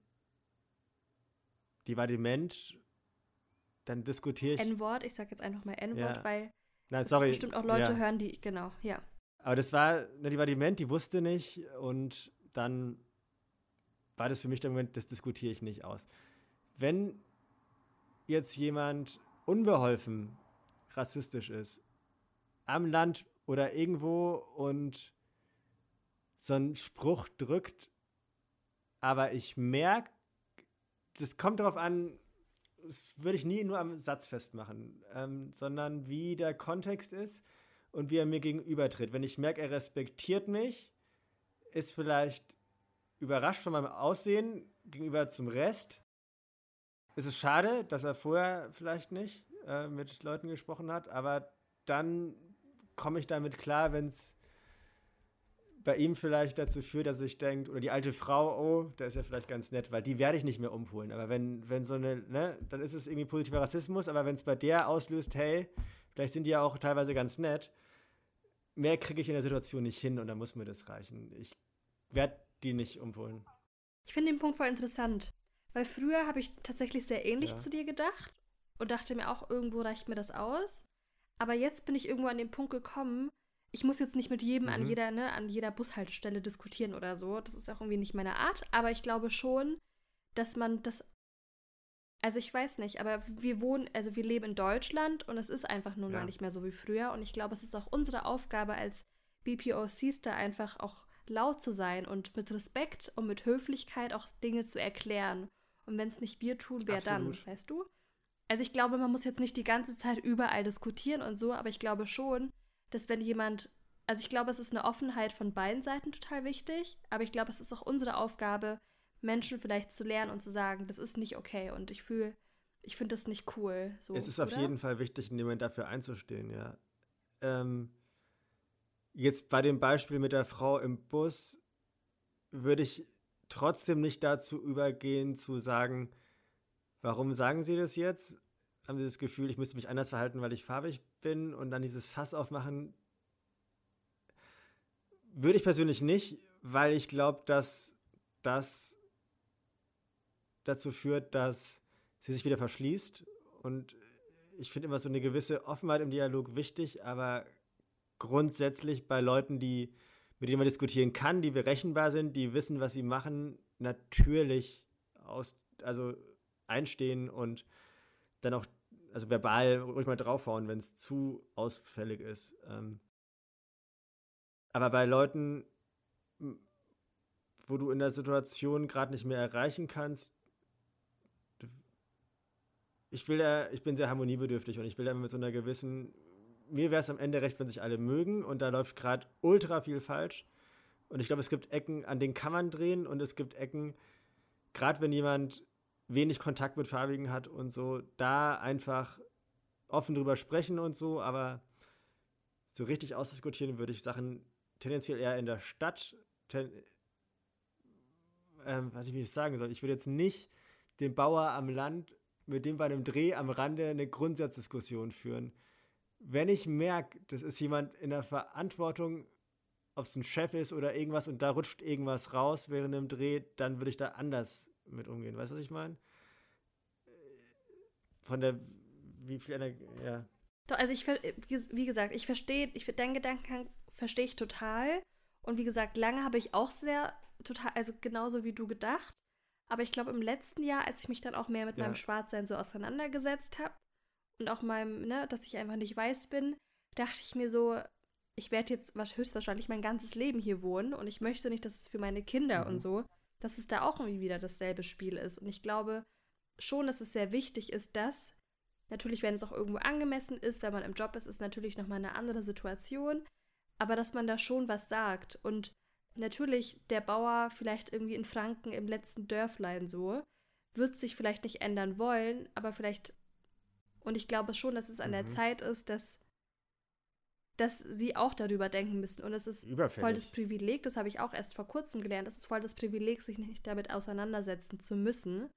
die war dement, dann diskutiere ich. N-Wort, ich sage jetzt einfach mal N-Wort, ja. weil Nein, sorry. bestimmt auch Leute ja. hören, die, genau, ja. Aber das war, ne, die war dement, die wusste nicht und dann war das für mich der Moment, das diskutiere ich nicht aus. Wenn jetzt jemand unbeholfen rassistisch ist, am Land oder irgendwo und so einen Spruch drückt, aber ich merke, das kommt darauf an, das würde ich nie nur am Satz festmachen, ähm, sondern wie der Kontext ist und wie er mir gegenübertritt. Wenn ich merke, er respektiert mich, ist vielleicht überrascht von meinem Aussehen gegenüber zum Rest. Es ist schade, dass er vorher vielleicht nicht äh, mit Leuten gesprochen hat, aber dann komme ich damit klar, wenn es bei ihm vielleicht dazu führt, dass ich denke, oder die alte Frau, oh, der ist ja vielleicht ganz nett, weil die werde ich nicht mehr umholen. Aber wenn, wenn so eine, ne, dann ist es irgendwie positiver Rassismus, aber wenn es bei der auslöst, hey, vielleicht sind die ja auch teilweise ganz nett, mehr kriege ich in der Situation nicht hin und dann muss mir das reichen. Ich werde die nicht umholen. Ich finde den Punkt voll interessant, weil früher habe ich tatsächlich sehr ähnlich ja. zu dir gedacht und dachte mir auch, irgendwo reicht mir das aus. Aber jetzt bin ich irgendwo an den Punkt gekommen, ich muss jetzt nicht mit jedem mhm. an jeder, ne, an jeder Bushaltestelle diskutieren oder so. Das ist auch irgendwie nicht meine Art. Aber ich glaube schon, dass man das. Also ich weiß nicht, aber wir wohnen, also wir leben in Deutschland und es ist einfach nun ja. mal nicht mehr so wie früher. Und ich glaube, es ist auch unsere Aufgabe als BPOCs da einfach auch laut zu sein und mit Respekt und mit Höflichkeit auch Dinge zu erklären. Und wenn es nicht wir tun, wer Absolut. dann, weißt du? Also ich glaube, man muss jetzt nicht die ganze Zeit überall diskutieren und so, aber ich glaube schon, dass wenn jemand, also ich glaube, es ist eine Offenheit von beiden Seiten total wichtig, aber ich glaube, es ist auch unsere Aufgabe, Menschen vielleicht zu lernen und zu sagen, das ist nicht okay und ich fühle, ich finde das nicht cool. So, es ist oder? auf jeden Fall wichtig, in dem Moment dafür einzustehen, ja. Ähm, jetzt bei dem Beispiel mit der Frau im Bus würde ich trotzdem nicht dazu übergehen, zu sagen, warum sagen Sie das jetzt? Haben Sie das Gefühl, ich müsste mich anders verhalten, weil ich farbig bin und dann dieses Fass aufmachen, würde ich persönlich nicht, weil ich glaube, dass das dazu führt, dass sie sich wieder verschließt. Und ich finde immer so eine gewisse Offenheit im Dialog wichtig, aber grundsätzlich bei Leuten, die, mit denen man diskutieren kann, die berechenbar sind, die wissen, was sie machen, natürlich aus, also einstehen und dann auch also verbal ruhig mal draufhauen, wenn es zu ausfällig ist. Ähm, aber bei Leuten, wo du in der Situation gerade nicht mehr erreichen kannst, ich will da, ich bin sehr harmoniebedürftig und ich will da mit so einer gewissen, mir wäre es am Ende recht, wenn sich alle mögen und da läuft gerade ultra viel falsch. Und ich glaube, es gibt Ecken, an denen kann man drehen und es gibt Ecken, gerade wenn jemand wenig Kontakt mit Farbigen hat und so, da einfach offen drüber sprechen und so, aber so richtig ausdiskutieren würde ich Sachen tendenziell eher in der Stadt, ten, ähm, was ich wie ich sagen soll. Ich würde jetzt nicht den Bauer am Land mit dem bei einem Dreh am Rande eine Grundsatzdiskussion führen. Wenn ich merke, das ist jemand in der Verantwortung, ob es ein Chef ist oder irgendwas und da rutscht irgendwas raus während einem Dreh, dann würde ich da anders mit umgehen. Weißt du, was ich meine? Von der, wie viel Energie, ja. Doch, also ich, wie gesagt, ich verstehe, ich, deinen Gedanken verstehe ich total. Und wie gesagt, lange habe ich auch sehr, total, also genauso wie du gedacht. Aber ich glaube, im letzten Jahr, als ich mich dann auch mehr mit ja. meinem Schwarzsein so auseinandergesetzt habe und auch meinem, ne, dass ich einfach nicht weiß bin, dachte ich mir so, ich werde jetzt höchstwahrscheinlich mein ganzes Leben hier wohnen und ich möchte nicht, dass es für meine Kinder mhm. und so dass es da auch irgendwie wieder dasselbe Spiel ist. Und ich glaube schon, dass es sehr wichtig ist, dass natürlich, wenn es auch irgendwo angemessen ist, wenn man im Job ist, ist natürlich nochmal eine andere Situation, aber dass man da schon was sagt. Und natürlich der Bauer vielleicht irgendwie in Franken im letzten Dörflein so, wird sich vielleicht nicht ändern wollen, aber vielleicht, und ich glaube schon, dass es an mhm. der Zeit ist, dass dass sie auch darüber denken müssen. Und es ist Überfällig. voll das Privileg, das habe ich auch erst vor kurzem gelernt, es ist voll das Privileg, sich nicht damit auseinandersetzen zu müssen.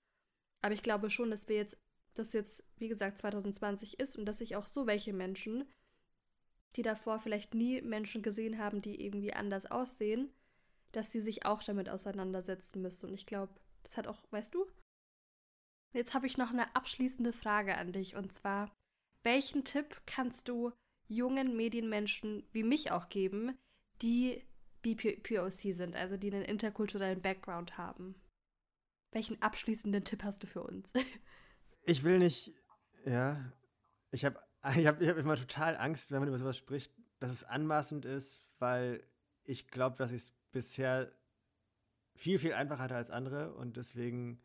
Aber ich glaube schon, dass wir jetzt, das jetzt, wie gesagt, 2020 ist und dass sich auch so welche Menschen, die davor vielleicht nie Menschen gesehen haben, die irgendwie anders aussehen, dass sie sich auch damit auseinandersetzen müssen. Und ich glaube, das hat auch, weißt du? Jetzt habe ich noch eine abschließende Frage an dich. Und zwar, welchen Tipp kannst du jungen Medienmenschen wie mich auch geben, die BPOC sind, also die einen interkulturellen Background haben. Welchen abschließenden Tipp hast du für uns? ich will nicht, ja, ich habe ich hab, ich hab immer total Angst, wenn man über sowas spricht, dass es anmaßend ist, weil ich glaube, dass ich es bisher viel, viel einfacher hatte als andere und deswegen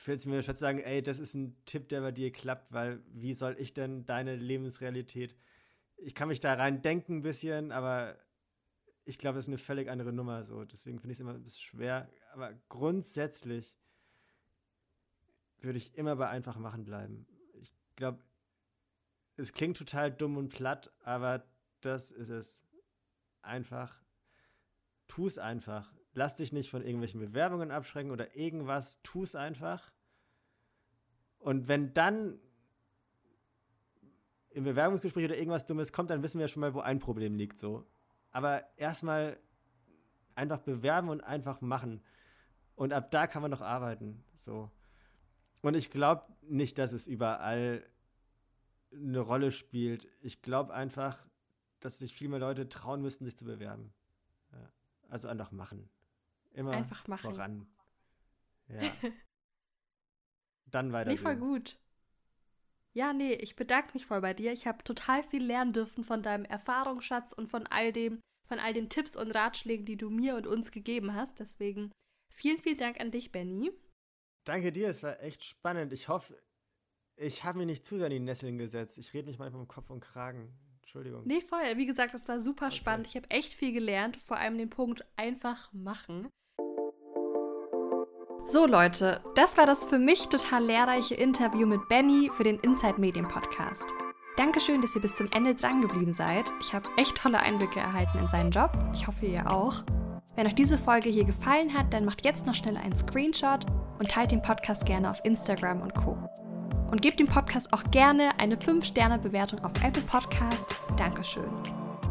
fällt es mir zu sagen, ey, das ist ein Tipp, der bei dir klappt, weil wie soll ich denn deine Lebensrealität, ich kann mich da rein denken ein bisschen, aber ich glaube, das ist eine völlig andere Nummer so. Deswegen finde ich es immer ein bisschen schwer. Aber grundsätzlich würde ich immer bei einfach machen bleiben. Ich glaube, es klingt total dumm und platt, aber das ist es. Einfach, tu es einfach. Lass dich nicht von irgendwelchen Bewerbungen abschrecken oder irgendwas, tu es einfach. Und wenn dann im Bewerbungsgespräch oder irgendwas Dummes kommt, dann wissen wir schon mal, wo ein Problem liegt. So. Aber erstmal einfach bewerben und einfach machen. Und ab da kann man noch arbeiten. So. Und ich glaube nicht, dass es überall eine Rolle spielt. Ich glaube einfach, dass sich viel mehr Leute trauen müssten, sich zu bewerben. Ja. Also einfach machen. Immer einfach machen. voran. Ja. Dann weiter. Nee, voll gut. Ja, nee, ich bedanke mich voll bei dir. Ich habe total viel lernen dürfen von deinem Erfahrungsschatz und von all dem, von all den Tipps und Ratschlägen, die du mir und uns gegeben hast. Deswegen vielen, vielen Dank an dich, Benny. Danke dir, es war echt spannend. Ich hoffe, ich habe mich nicht zu sehr in die Nesseln gesetzt. Ich rede mich manchmal im Kopf und Kragen. Entschuldigung. Nee, voll. Wie gesagt, das war super okay. spannend. Ich habe echt viel gelernt, vor allem den Punkt einfach machen. So Leute, das war das für mich total lehrreiche Interview mit Benny für den Inside Medien Podcast. Dankeschön, dass ihr bis zum Ende dran geblieben seid. Ich habe echt tolle Einblicke erhalten in seinen Job. Ich hoffe, ihr auch. Wenn euch diese Folge hier gefallen hat, dann macht jetzt noch schnell einen Screenshot und teilt den Podcast gerne auf Instagram und Co. Und gebt dem Podcast auch gerne eine 5-Sterne-Bewertung auf Apple Podcast. Dankeschön.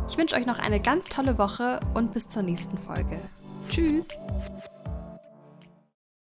Ich wünsche euch noch eine ganz tolle Woche und bis zur nächsten Folge. Tschüss!